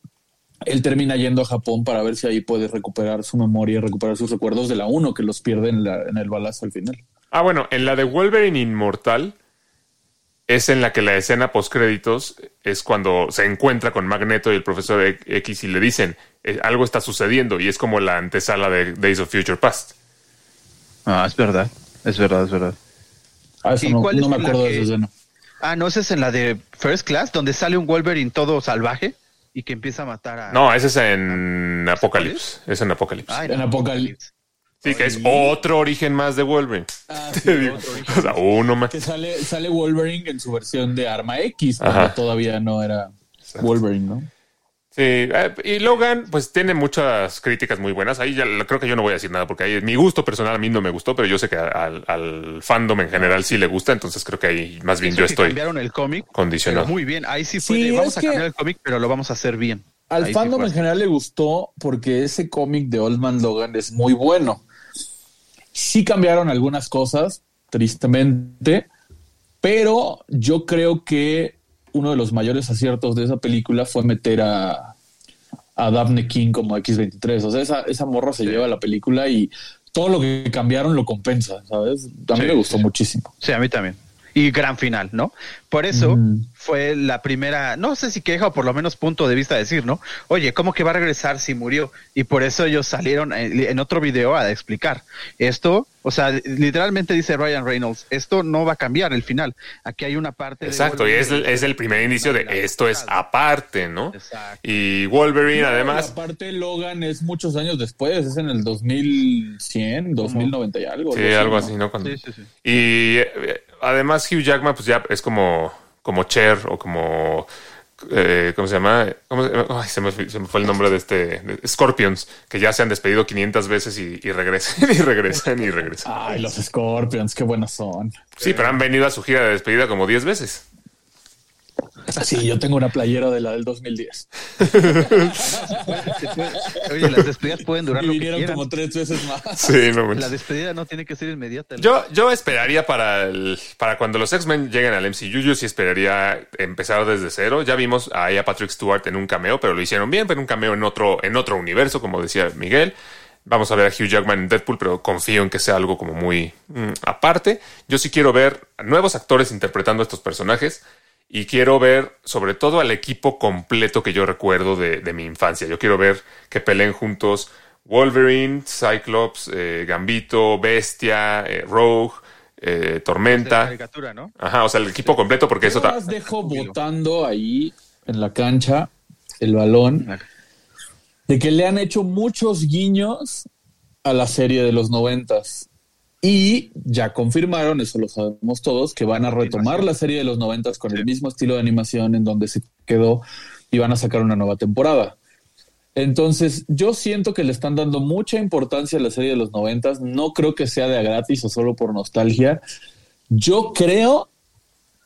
él termina yendo a Japón para ver si ahí puede recuperar su memoria y recuperar sus recuerdos de la 1 que los pierde en, la- en el balazo al final. Ah, bueno, en la de Wolverine Inmortal es en la que la escena post créditos es cuando se encuentra con Magneto y el profesor E- X y le dicen eh, algo está sucediendo y es como la antesala de Days of Future Past. Ah, es verdad. Es verdad, es verdad. Ah, eso ¿Y no, cuál no es me la acuerdo de que- esa escena. Ah, no, esa es en la de First Class, donde sale un Wolverine todo salvaje y que empieza a matar a. No, ese es en Apocalypse. Es en Apocalypse. Ay, En Apocalypse. Sí, que es otro origen más de Wolverine. Ah, Te digo. O sea, uno más. Que sale, sale Wolverine en su versión de Arma X, cuando Ajá. todavía no era Wolverine, ¿no? Sí, eh, y Logan, pues tiene muchas críticas muy buenas. Ahí ya creo que yo no voy a decir nada porque ahí mi gusto personal a mí no me gustó, pero yo sé que al, al fandom en general sí le gusta, entonces creo que ahí más bien Eso yo estoy cambiaron el cómic. condicionado. Muy bien, ahí sí fue. Sí, de, vamos a cambiar el cómic, pero lo vamos a hacer bien. Al Ahí sí fandom en general le gustó porque ese cómic de Old Man Logan es muy bueno. Sí cambiaron algunas cosas, tristemente, pero yo creo que uno de los mayores aciertos de esa película fue meter a, a Daphne King como X23. O sea, esa, esa morra se lleva la película y todo lo que cambiaron lo compensa, ¿sabes? A mí Sí, me gustó sí. muchísimo. Sí, a mí también. Y gran final, ¿no? Por eso Mm. fue la primera, no sé si queja o por lo menos punto de vista decir, ¿no? Oye, ¿cómo que va a regresar si murió? Y por eso ellos salieron en, en otro video a explicar esto. O sea, literalmente dice Ryan Reynolds, esto no va a cambiar el final. Aquí hay una parte. de Exacto, y es, el- es el primer indicio de esto es aparte, ¿no? Exacto. Y Wolverine, No, además, Aparte, Logan es muchos años después, es en el 2100, 2090 y algo. sí, algo así, ¿no? Cuando- Sí, sí, sí. Y eh, además Hugh Jackman, pues ya es como, como Cher o como... eh, ¿Cómo se llama? ¿Cómo se, ay, se me, fue- se me fue el nombre de este... de Scorpions, que ya se han despedido 500 veces y, y regresan y regresan y regresan. Ay, los Scorpions, qué buenos son. Sí, pero han venido a su gira de despedida como 10 veces. Sí, yo tengo una playera de la del 2010. Se puede- Oye, las despedidas pueden durar Y lo que vinieron quieran. como tres veces más. Sí, no. La despedida no tiene que ser inmediata. Yo, yo esperaría para, el, para cuando los X-Men lleguen al MCU, yo sí esperaría empezar desde cero. Ya vimos ahí a Patrick Stewart en un cameo, pero lo hicieron bien, pero un cameo en otro, en otro universo, como decía Miguel. Vamos a ver a Hugh Jackman en Deadpool, pero confío en que sea algo como muy mm, aparte. Yo sí quiero ver a nuevos actores interpretando a estos personajes y quiero ver sobre todo al equipo completo que yo recuerdo de, de mi infancia. Yo quiero ver que peleen juntos Wolverine, Cyclops, eh, Gambito, Bestia, eh, Rogue, eh, Tormenta. caricatura, ¿no? Ajá, o sea, el equipo completo porque eso... Yo ta- las dejo votando ahí en la cancha el balón de que le han hecho muchos guiños a la serie de los noventas. Y ya confirmaron, eso lo sabemos todos, que van a retomar la serie de los noventas con el mismo estilo de animación en donde se quedó y van a sacar una nueva temporada. Entonces, yo siento que le están dando mucha importancia a la serie de los noventas. No creo que sea de a gratis o solo por nostalgia. Yo creo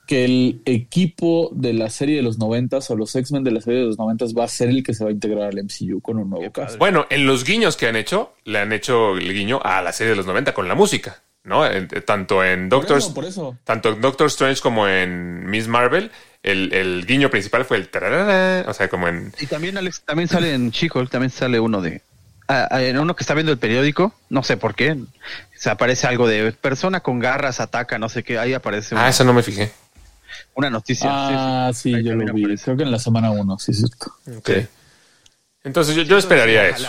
que el equipo de la serie de los noventas o los X-Men de la serie de los noventas va a ser el que se va a integrar al MCU con un nuevo cast. Bueno, en los guiños que han hecho, le han hecho el guiño a la serie de los 90 con la música, ¿no? En- tanto en Por Doctor, eso, por eso. tanto en Doctor Strange como en Miss Marvel, el, el guiño principal fue el tararara, o sea, como en... Y también, Alex, también sale en Chico, también sale uno de. ah, ah, en uno que está viendo el periódico, no sé por qué. Se aparece algo de persona con garras ataca, no sé qué. Ahí aparece una, Ah, eso no me fijé. Una noticia. Ah, sí, yo lo vi. aparece. Creo que en la semana uno, sí, es cierto. Ok. Entonces yo, yo esperaría eso.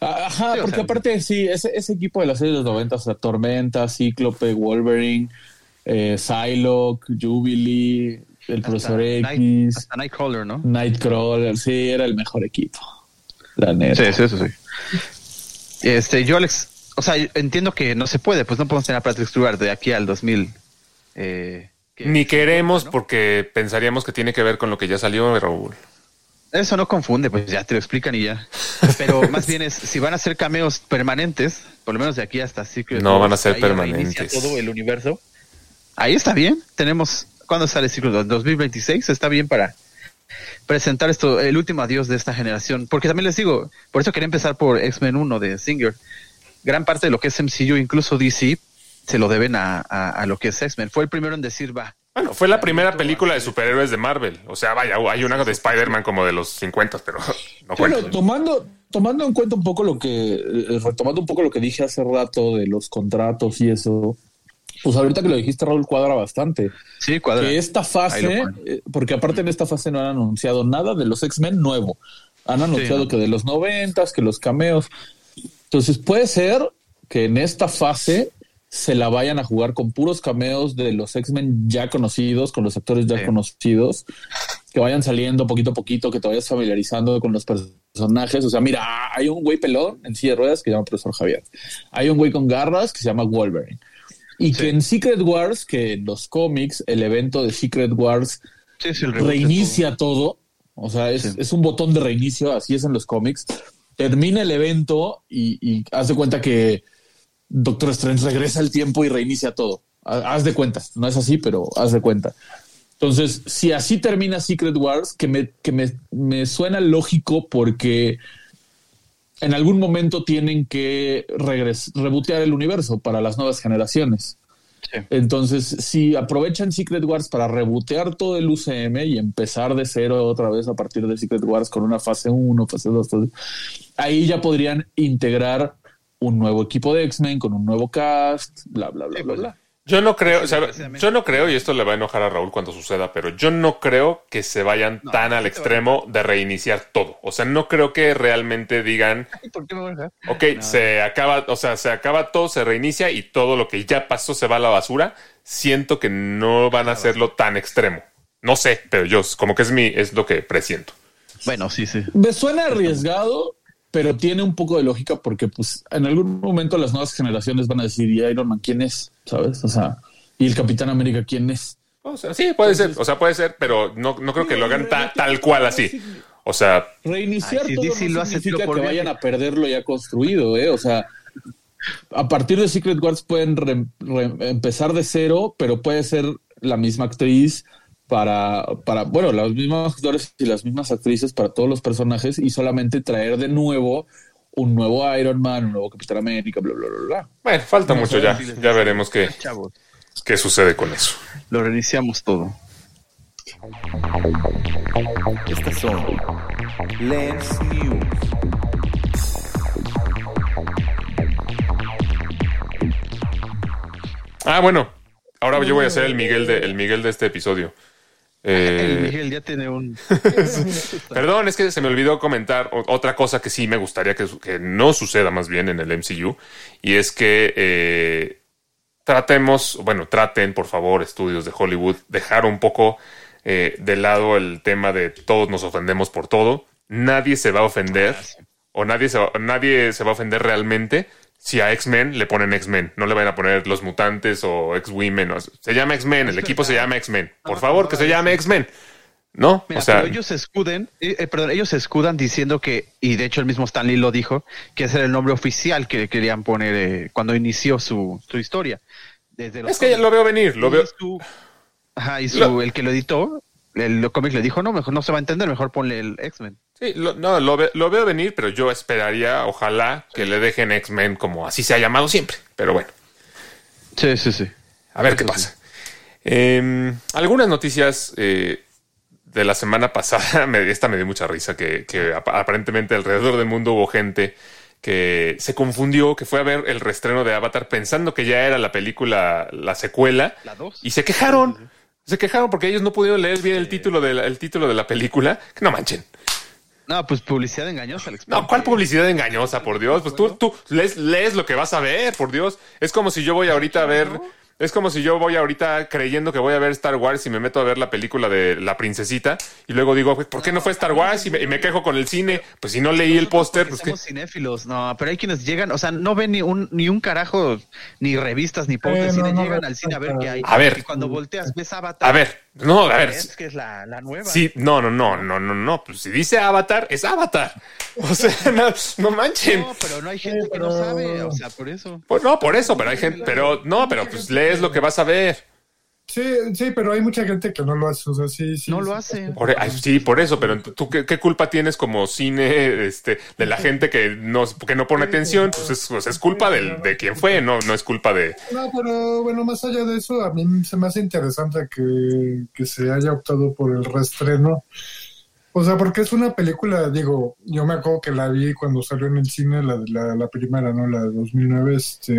Ah, Ajá, Sí, o porque sea- aparte, sí, ese, ese equipo de la serie de los 90, o sea, Tormenta, Cíclope, Wolverine, eh, Psylocke, Jubilee, el Profesor Night- X, hasta Nightcrawler, ¿no? Nightcrawler, sí, era el mejor equipo. La neta. Sí, sí, eso sí. Este, yo, Alex, o sea, entiendo que no se puede, pues no podemos tener a Patrick Stewart de aquí al 2000. Eh, que- Ni queremos ¿no? porque pensaríamos que tiene que ver con lo que ya salió, Raúl. Eso no confunde, pues ya te lo explican y ya. Pero más bien es, si van a ser cameos permanentes, por lo menos de aquí hasta Secret No Wars, van a ser permanentes. todo el universo. Ahí está bien. Tenemos, ¿cuándo sale Secret Wars? 2026. Está bien para presentar esto, el último adiós de esta generación. Porque también les digo, por eso quería empezar por X-Men 1 de Singer. Gran parte de lo que es MCU, incluso DC, se lo deben a, a- a lo que es X-Men. Fue el primero en decir, va, Bueno, fue la primera película de superhéroes de Marvel. O sea, vaya, hay una de Spider-Man como de los 50, pero no Bueno, cuenta. tomando, tomando en cuenta un poco lo que, eh, retomando un poco lo que dije hace rato de los contratos y eso, pues ahorita que lo dijiste, Raúl, cuadra bastante. sí, cuadra. Que esta fase, eh, porque aparte en esta fase no han anunciado nada de los X-Men nuevo. Han anunciado ¿no? que de los noventas, que los cameos. Entonces puede ser que en esta fase se la vayan a jugar con puros cameos de los X-Men ya conocidos, con los actores ya Sí. conocidos, que vayan saliendo poquito a poquito, que te vayas familiarizando con los personajes. O sea, mira, hay un güey pelón en silla de ruedas que se llama Profesor Javier. Hay un güey con garras que se llama Wolverine. Y Sí. que en Secret Wars, que en los cómics, el evento de Secret Wars Sí, reinicia todo. O sea, es, es un botón de reinicio, así es en los cómics. Termina el evento y, y haz de cuenta que Doctor Strange regresa al tiempo y reinicia todo. Ha- Haz de cuenta, no es así, pero haz de cuenta. Entonces, si así termina Secret Wars, que me, que me, me suena lógico porque en algún momento tienen que rebotear el universo para las nuevas generaciones. Sí. Entonces, si aprovechan Secret Wars para rebotear todo el UCM y empezar de cero otra vez a partir de Secret Wars con una fase 1, fase 2, todo- ahí ya podrían integrar un nuevo equipo de X-Men con un nuevo cast, bla, bla, bla, Sí, bla, pues, bla. Yo no creo, o sea, yo no creo, y esto le va a enojar a Raúl cuando suceda, pero yo no creo que se vayan No, tan al extremo de reiniciar todo. O sea, no creo que realmente digan, ¿Por qué me voy a dejar? ok, No. se acaba, o sea, se acaba todo, se reinicia y todo lo que ya pasó se va a la basura. Siento que no van a hacerlo tan extremo. No sé, pero yo, como que es mi, es lo que presiento. Bueno, sí, sí. Me suena arriesgado, pero tiene un poco de lógica porque pues en algún momento las nuevas generaciones van a decir, ¿y Iron Man quién es? ¿Sabes? O sea, ¿y el Capitán América quién es? O sea, sí, puede ser, o sea, puede ser, pero no, no creo que lo hagan ta- tal cual así. O sea, Reiniciar Ay, si todo no lo hace significa por que vayan a perder lo ya construido, ¿eh? O sea, a partir de Secret Wars pueden re- re- empezar de cero, pero puede ser la misma actriz para, para, bueno, los mismos actores y las mismas actrices para todos los personajes y solamente traer de nuevo un nuevo Iron Man, un nuevo Capitán América, bla, bla, bla, bla. bueno, falta No mucho ya. Ya veremos qué, Chavos, qué sucede con eso. lo reiniciamos todo. Estas son Lens News. Ah, bueno. Ahora yo voy a ser el Miguel de, el Miguel de este episodio. Eh, El Miguel ya tiene un. Perdón, es que se me olvidó comentar otra cosa que sí me gustaría que, no suceda más bien en el MCU. Y es que eh, tratemos, bueno, traten, por favor, estudios de Hollywood, dejar un poco eh, de lado el tema de todos nos ofendemos por todo. Nadie se va a ofender o nadie se va, nadie se va a ofender realmente si a X-Men le ponen X-Men. No le van a poner los mutantes o X-Women. o- Se llama X-Men, el equipo se llama X-Men. Por favor, que se llame X-Men. ¿No? Mira, o sea, pero ellos se escuden, eh, eh, perdón, ellos se escudan diciendo que, y de hecho el mismo Stanley lo dijo, que ese era el nombre oficial que querían poner eh, cuando inició su, su historia. Desde los es que ya lo veo venir, lo Y veo. su- ajá, y su, Lo- el que lo editó, el cómic le dijo, no, mejor no se va a entender, mejor ponle el X-Men. Sí, lo, no, lo, ve- lo veo venir, pero yo esperaría, ojalá, que le dejen X-Men como así se ha llamado siempre. Pero bueno, Sí, sí, sí. a ver Eso qué pasa. Eh, algunas noticias eh, de la semana pasada, me- esta me dio mucha risa, que, que ap- aparentemente alrededor del mundo hubo gente que se confundió, que fue a ver el restreno de Avatar pensando que ya era la película, la secuela, La dos. y se quejaron. Se quejaron porque ellos no pudieron leer bien el título de la, el título de la película. Que no manchen. No, pues publicidad engañosa, Alex. No, ¿cuál publicidad engañosa, por Dios? Pues tú, tú lees, lees lo que vas a ver, por Dios. Es como si yo voy ahorita a ver. Es como si yo voy ahorita creyendo que voy a ver Star Wars y me meto a ver la película de La Princesita y luego digo, "Pues, ¿por qué no fue Star Wars? Y me, y me quejo con el cine. Pues si no leí el póster, pues que. somos cinéfilos, no, pero hay quienes llegan, o sea, no ven ni un ni un carajo, ni revistas, ni de Eh, cine, no, no llegan al cine a ver qué hay. A ver. Y cuando volteas, ves Avatar. A ver, no, a ver. Es que es la, la nueva. Sí, no, no, no, no, no, no. Pues si dice Avatar, es Avatar. O sea, no, no manchen. No, pero no hay gente que no sabe, o sea, por eso. Pues no, por eso, pero hay gente, pero no, pero pues lees lo que vas a ver. Sí, sí, pero hay mucha gente que no lo hace. O sea, sí, sí. No lo hace. Por- ay, sí, por eso, pero tú qué, qué culpa tienes como cine este, de la gente que no, que no pone atención, pues es, pues es culpa del, de quien fue, no, no es culpa de. No, pero bueno, más allá de eso, a mí se me hace interesante que, que se haya optado por el reestreno. O sea, porque es una película, digo, yo me acuerdo que la vi cuando salió en el cine, la, de- la, la primera, ¿no? La de 2009, este...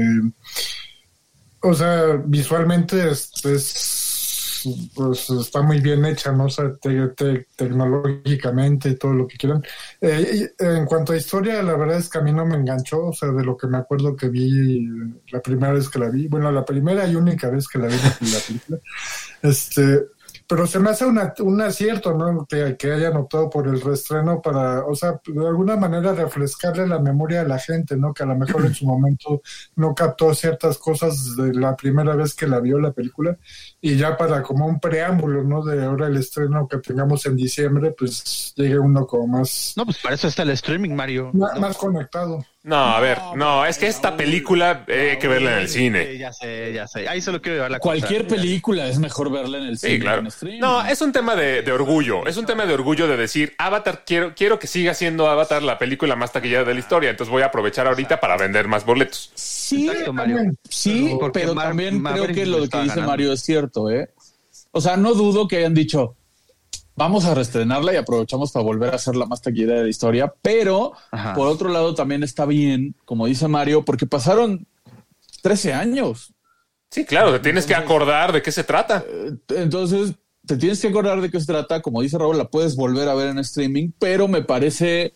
O sea, visualmente este es, pues está muy bien hecha, ¿no? O sea, te- te- tecnológicamente todo lo que quieran. Eh, en cuanto a historia, la verdad es que a mí no me enganchó, o sea, de lo que me acuerdo que vi la primera vez que la vi, bueno, la primera y única vez que la vi la, la película, este, pero se me hace una, un acierto, ¿no? Que, que hayan optado por el reestreno para, o sea, de alguna manera refrescarle la memoria a la gente, ¿no? Que a lo mejor en su momento no captó ciertas cosas de la primera vez que la vio la película y ya para como un preámbulo, ¿no? De ahora el estreno que tengamos en diciembre, pues llegue uno como más, No, pues para eso está el streaming, Mario. más conectado. No, a ver, no, es que esta película eh, hay que verla en el Sí, cine. ya sé, ya sé. Ahí solo quiero llevar la Cualquier cosa. película es mejor verla en el cine. Sí, claro. que en streaming. No, es un tema de, de orgullo. Es un tema de orgullo de decir, Avatar, quiero, quiero que siga siendo Avatar la película más taquillera de la historia. Entonces voy a aprovechar ahí para vender más boletos. Sí, Exacto, Mario. sí, Pero- porque pero Mar- también creo que lo que dice ganando. Mario es cierto, ¿eh? O sea, no dudo que hayan dicho, vamos a reestrenarla y aprovechamos para volver a hacer la más taquillera de la historia, pero Ajá. por otro lado también está bien, como dice Mario, porque pasaron 13 años. Sí, claro, te tienes que acordar de qué se trata. Entonces, te tienes que acordar de qué se trata. Como dice Raúl, la puedes volver a ver en streaming, pero me parece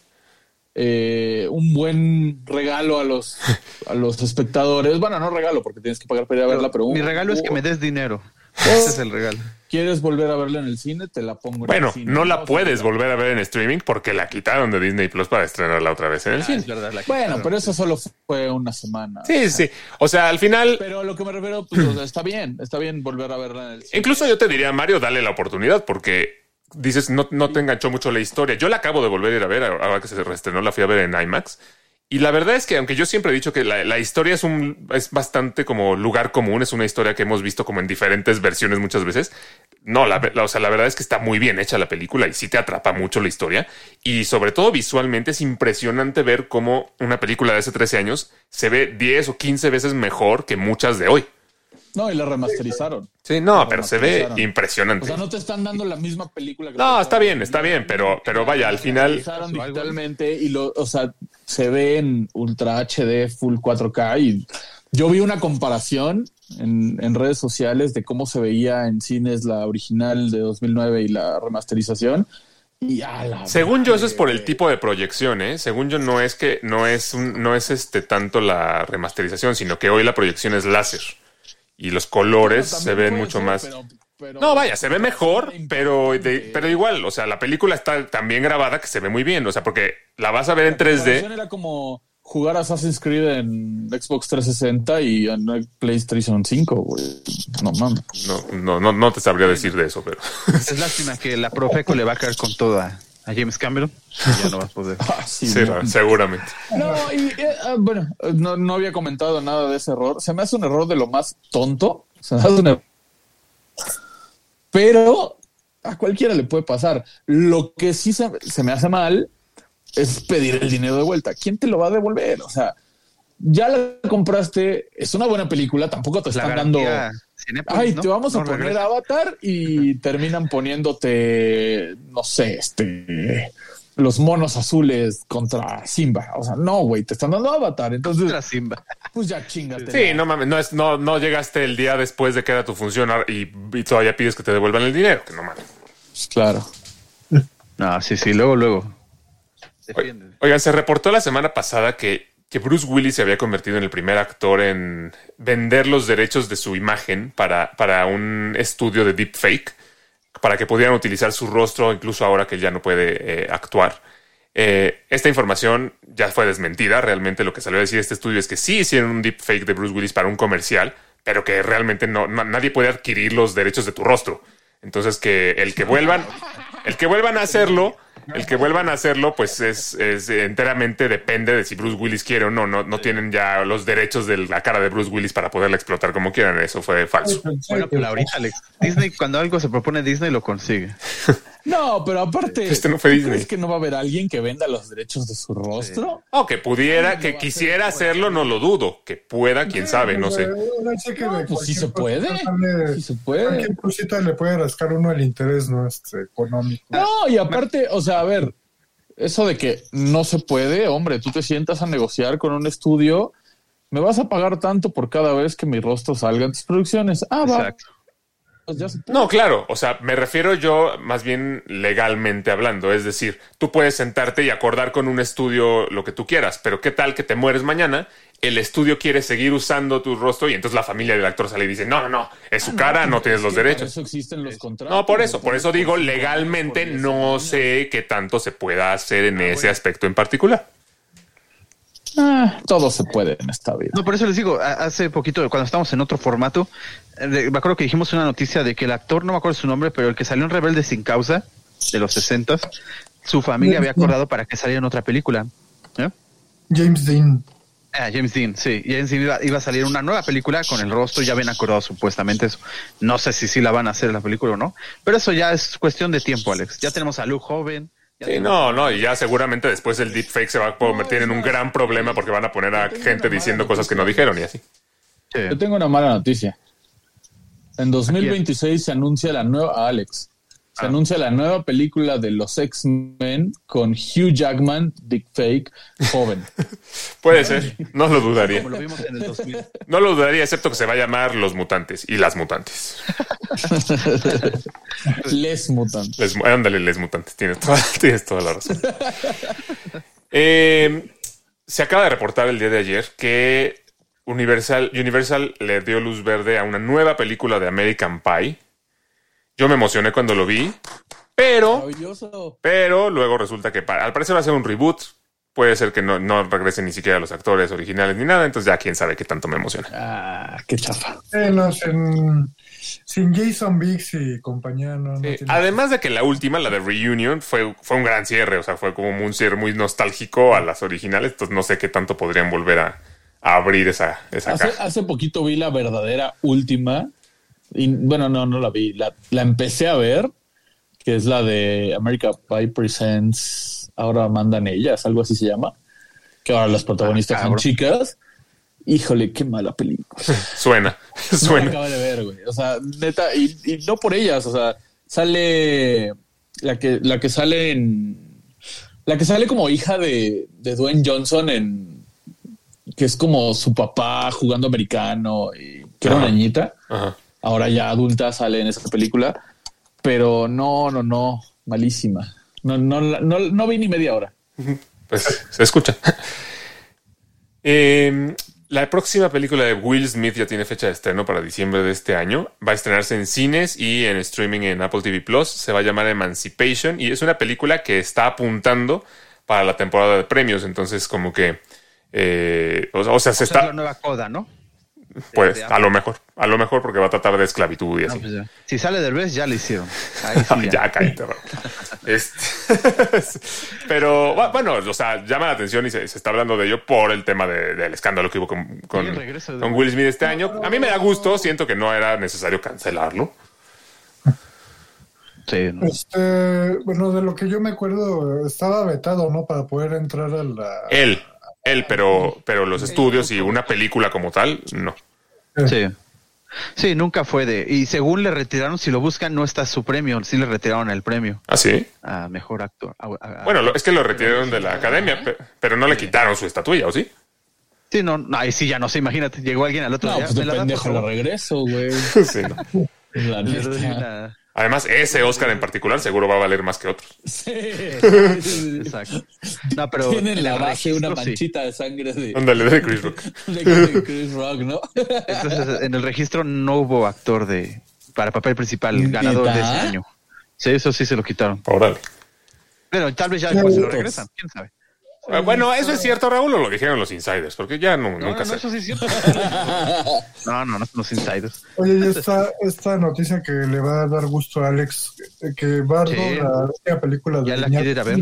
eh, un buen regalo a los, a los espectadores. Bueno, no regalo porque tienes que pagar para ir a verla, pero un- Mi regalo es que me des dinero. Ese es el regalo. ¿Quieres volver a verla en el cine? Te la pongo en Bueno, el cine. no la puedes volver a ver en streaming porque la quitaron de Disney Plus para estrenarla otra vez en el Ah, cine. es verdad, la Bueno, pero eso solo fue una semana. Sí, sí. O sea, al final, Pero a lo que me refiero, pues, o sea, está bien, está bien volver a verla en el cine. incluso yo te diría, Mario, dale la oportunidad porque dices, no, no te enganchó mucho la historia. Yo la acabo de volver a ir a ver, ahora que se reestrenó, la fui a ver en IMAX. Y la verdad es que, aunque yo siempre he dicho que la, la historia es un es bastante como lugar común, es una historia que hemos visto como en diferentes versiones muchas veces. No, la, la- o sea, la verdad es que está muy bien hecha la película y sí te atrapa mucho la historia. Y sobre todo visualmente es impresionante ver cómo una película de hace 13 años se ve 10 o 15 veces mejor que muchas de hoy. No, y la remasterizaron. Sí, no, La pero se ve impresionante. O sea, no te están dando la misma película. Que No, está bien, está bien, pero, pero vaya, al final. Remasterizaron digitalmente y lo, o sea, se ve en Ultra HD Full 4K y yo vi una comparación en, en redes sociales de cómo se veía en cines la original de 2009 y la remasterización y a la Según yo, eso es por el tipo de proyección, ¿eh? Según yo, no es que no es un- no es este tanto la remasterización, sino que hoy la proyección es láser y los colores se ven mucho ser, más. pero- pero- No, vaya, se ve mejor, pero, de- pero igual, o sea, la película está tan bien grabada que se ve muy bien, o sea, porque la vas a ver en La comparación 3D. Era como jugar Assassin's Creed en Xbox 360 y en PlayStation 5, güey. No mames. No, no, no, no te sabría decir de eso, pero Es lástima que la Profeco le va a caer con toda a James Cameron. Ya no vas a poder. Ah, sí, sí, no. seguramente. No, y eh, ah, bueno, no, no había comentado nada de ese error. Se me hace un error de lo más tonto. Se me hace un error. Pero a cualquiera le puede pasar. Lo que sí se, se me hace mal es pedir el dinero de vuelta. ¿Quién te lo va a devolver? O sea, ya la compraste, es una buena película, tampoco te La están dando. Cinépolis, Ay, ¿no? te vamos a poner regresa. Avatar y terminan poniéndote, no sé, este, los monos azules contra Simba. O sea, no, güey, te están dando Avatar. Entonces, Contra Simba. pues ya chingate. Sí, no mames, no, es, no, no llegaste el día después de que era tu función y, y todavía pides que te devuelvan el dinero, que no mames. Pues claro. No, sí, sí, luego, luego. Defiende. Oigan, se reportó la semana pasada que, que Bruce Willis se había convertido en el primer actor en vender los derechos de su imagen para, para un estudio de deepfake, para que pudieran utilizar su rostro incluso ahora que ya no puede eh, actuar. Eh, esta información ya fue desmentida. Realmente lo que salió a decir este estudio es que sí hicieron un deepfake de Bruce Willis para un comercial, pero que realmente no, na- nadie puede adquirir los derechos de tu rostro. Entonces que el que vuelvan, el que vuelvan a hacerlo, el que vuelvan a hacerlo, pues es, es enteramente depende de si Bruce Willis quiere o no. No, no tienen ya los derechos de la cara de Bruce Willis para poderla explotar como quieran. Eso fue falso. Bueno, pero ahorita, Alex, Disney, cuando algo se propone Disney, lo consigue. No, pero aparte, Este no fue ¿tú Disney. ¿crees que no va a haber alguien que venda los derechos de su rostro? O que pudiera, que quisiera hacerlo, no lo dudo. Que pueda, quién sabe, no sé. Sí de Pues sí se puede. Sí se puede. Cualquier cosita le puede rascar uno el interés, ¿no? Este, económico. No, y aparte, o sea, a ver, eso de que no se puede, hombre, tú te sientas a negociar con un estudio, me vas a pagar tanto por cada vez que mi rostro salga en tus producciones. Ah, va. Exacto. Pues se puede. No, claro, o sea, me refiero yo más bien legalmente hablando, es decir, tú puedes sentarte y acordar con un estudio lo que tú quieras, pero ¿qué tal que te mueres mañana? El estudio quiere seguir usando tu rostro y entonces la familia del actor sale y dice, no, no, no, es su cara, no tienes los Sí, Por derechos. eso existen los contratos. No, por eso, por eso digo, legalmente no sé qué tanto se pueda hacer en ese aspecto en particular. Ah, todo se puede en esta vida. No, por eso les digo, hace poquito, cuando estábamos en otro formato, eh, me acuerdo que dijimos una noticia de que el actor, no me acuerdo su nombre, pero el que salió en Rebelde sin causa, de los 60 su familia había acordado para que saliera en otra película. ¿eh? James Dean. Ah, James Dean, sí. James Dean iba, iba a salir una nueva película con el rostro, ya habían acordado supuestamente eso. No sé si sí la van a hacer la película o no, pero eso ya es cuestión de tiempo, Alex. Ya tenemos a Luke joven. Sí, no, no, y ya seguramente después el deepfake se va a convertir en un gran problema porque van a poner a gente diciendo cosas que no dijeron y así. Sí. Yo tengo una mala noticia. En 2026 se anuncia la nueva Alex. Se Ah. anuncia la nueva película de los X-Men con Hugh Jackman, Dick Fake, joven. Puede ser, no lo dudaría. Como lo vimos en el 2000. No lo dudaría, excepto que se va a llamar Los Mutantes y las Mutantes. Les Mutant. Les, ándale, les mutantes. Tienes toda, tienes toda la razón. Eh, se acaba de reportar el día de ayer que Universal, Universal le dio luz verde a una nueva película de American Pie. Yo me emocioné cuando lo vi, pero, Maravilloso. pero luego resulta que al parecer va a ser un reboot. Puede ser que no, no regresen ni siquiera los actores originales ni nada, entonces ya quién sabe qué tanto me emociona. Ah, qué chafa. Eh, no, sin, sin Jason Biggs y compañía, no, no Eh, tiene- además de que la última, la de Reunion, fue, fue un gran cierre, o sea, fue como un cierre muy nostálgico a las originales, entonces no sé qué tanto podrían volver a, a abrir esa, esa Hace, caja. hace poquito vi la verdadera última. Y bueno, no, no la vi. La, la empecé a ver, que es la de America Pie Presents. Ahora mandan ellas, algo así se llama. Que ahora las protagonistas Ah, son chicas. Híjole, qué mala película. Suena, No suena. acabo de ver, güey. O sea, neta, y, y no por ellas, o sea, sale la que, la que sale en. La que sale como hija de, de Dwayne Johnson en. que es como su papá jugando americano y que era una niñita. Ajá. Ahora ya adulta sale en esa película. Pero no, no, no, malísima. No, no, la- no, no vi ni media hora. Pues se escucha. Eh, la próxima película de Will Smith ya tiene fecha de estreno para diciembre de este año. Va a estrenarse en cines y en streaming en Apple TV Plus. Se va a llamar Emancipation y es una película que está apuntando para la temporada de premios. Entonces, como que. eh, o, o sea, se Esa es la está. nueva coda, ¿no? Pues a lo mejor. A lo mejor porque va a tratar de esclavitud y No, así. pues ya. Si sale del revés, ya lo hicieron. Ahí sí, ya, cállate, Raúl. Este- pero bu- bueno, o sea, llama la atención y se, se está hablando de ello por el tema de- del escándalo que hubo con, de- con Will Smith este año. A mí me da gusto, siento que no era necesario cancelarlo. Sí, ¿no? Este, bueno, de lo que yo me acuerdo, estaba vetado, ¿no? Para poder entrar a la. Él, él, pero, pero los estudios y una película como tal, no. Sí. Sí, nunca fue de. Y según le retiraron, si lo buscan, no está su premio. Sí le retiraron el premio ¿Ah, sí? a mejor actor. a- a- a- Bueno, lo- es que lo retiraron de la academia, pe- pero no le quitaron su estatuilla, ¿o sí? Sí, no, no, ahí sí ya no sé. Imagínate, llegó alguien al otro No, día. pues de ¿me la da, por pendejo la favor? regreso, güey. Sí, no. La Además, ese Oscar en particular seguro va a valer más que otros. Sí. Exacto. No, pero. Tiene en en la base una sí. manchita de sangre de, Ándale, de Chris Rock. de Chris Rock, ¿no? Entonces, en el registro no hubo actor de para papel principal ganador de ese año. Sí, eso sí se lo quitaron. Órale. Pero tal vez ya después se lo regresan, quién sabe. Ah, Bueno, eso es cierto, Raúl, o lo dijeron los insiders, porque ya no, No, nunca no, sé. eso sí es cierto. No, no, no son los insiders. Oye, y esta, esta noticia que le va a dar gusto a Alex, eh, que Bardo, Sí. la última película Ya de la Iñárritu, quiere ir a ver.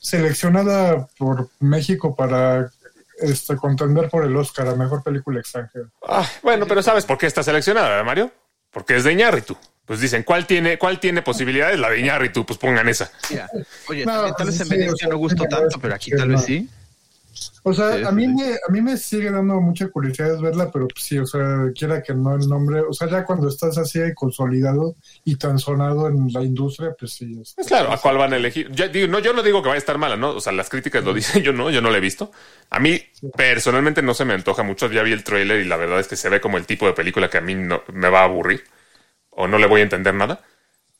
seleccionada por México para este, contender por el Oscar a Mejor Película Extranjera. Ah, bueno, pero ¿sabes por qué está seleccionada, Mario? Porque es de Iñárritu. Pues dicen, ¿cuál tiene, ¿cuál tiene posibilidades? La de Iñárritu, pues pongan esa. Mira, oye, No, tal vez en o Venecia sea, no gustó tanto, pero aquí tal no. vez sí. O sea, Sí, a mí sí. me a mí me sigue dando mucha curiosidad verla, pero pues sí, o sea, quiera que no el nombre, o sea, ya cuando estás así de consolidado y tan sonado en la industria, pues sí. este, Pues claro, ¿a cuál van a elegir? Yo, digo, no, yo no digo que vaya a estar mala, ¿no? O sea, las críticas lo dicen, yo no, yo no la he visto. A mí personalmente no se me antoja mucho. Ya vi el tráiler y la verdad es que se ve como el tipo de película que a mí no me va a aburrir o no le voy a entender nada.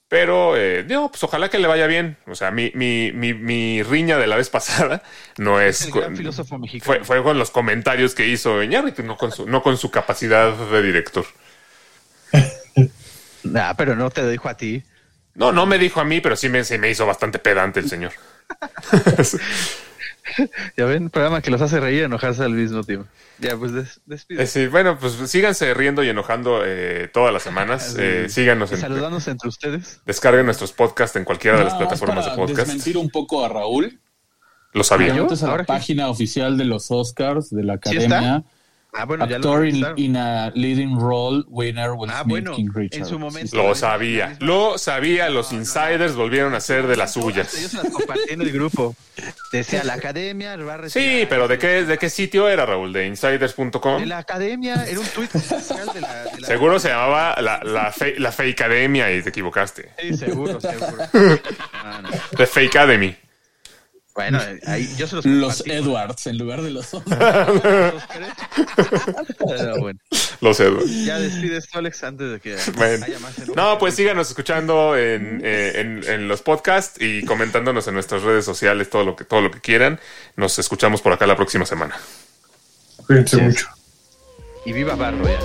Pero, eh, digo, pues ojalá que le vaya bien. O sea, mi, mi, mi, mi riña de la vez pasada no es... el gran con- filósofo mexicano. fue, fue con los comentarios que hizo Iñárritu, no con su, no con su capacidad de director. Nah, pero no te dijo a ti. No, no me dijo a mí, pero sí me, se me hizo bastante pedante el señor. Ya ven, programa que los hace reír y enojarse al mismo tiempo. Ya, pues des, despide. Eh, sí, bueno, pues síganse riendo y enojando eh, todas las semanas. Eh, síganos en, saludándose entre ustedes. descarguen nuestros podcasts en cualquiera de las Nada plataformas de para podcast. desmentir un poco a Raúl. Lo sabía. ¿yo? A la página oficial de los Oscars, de la ¿Sí está? academia. Ah, bueno, ya lo Actor in, in a leading role, winner Will Ah, bueno, King en Richard. su momento. Lo sabía, lo sabía. Los insiders volvieron a ser de las suyas. se las compartí en el grupo. Decía, la academia va Sí, pero ¿de qué, de qué sitio era, Raúl? ¿De De insiders.com? la academia, era un tuit oficial de la... de la- Seguro se llamaba la, la, fe- la Fake Academia y te equivocaste. Sí, seguro, seguro. No, no. The Fake Academy. Bueno, ahí yo se los Los. Edwards en lugar de los otros. Los tres. Pero bueno, Los Edwards. ya despides tú, Alex, antes de que Bueno. haya más en- No, pues síganos escuchando en, eh, en- en los podcasts y comentándonos en nuestras redes sociales todo lo que, todo lo que quieran. Nos escuchamos por acá la próxima semana. Cuídense mucho. Y viva Barro ya.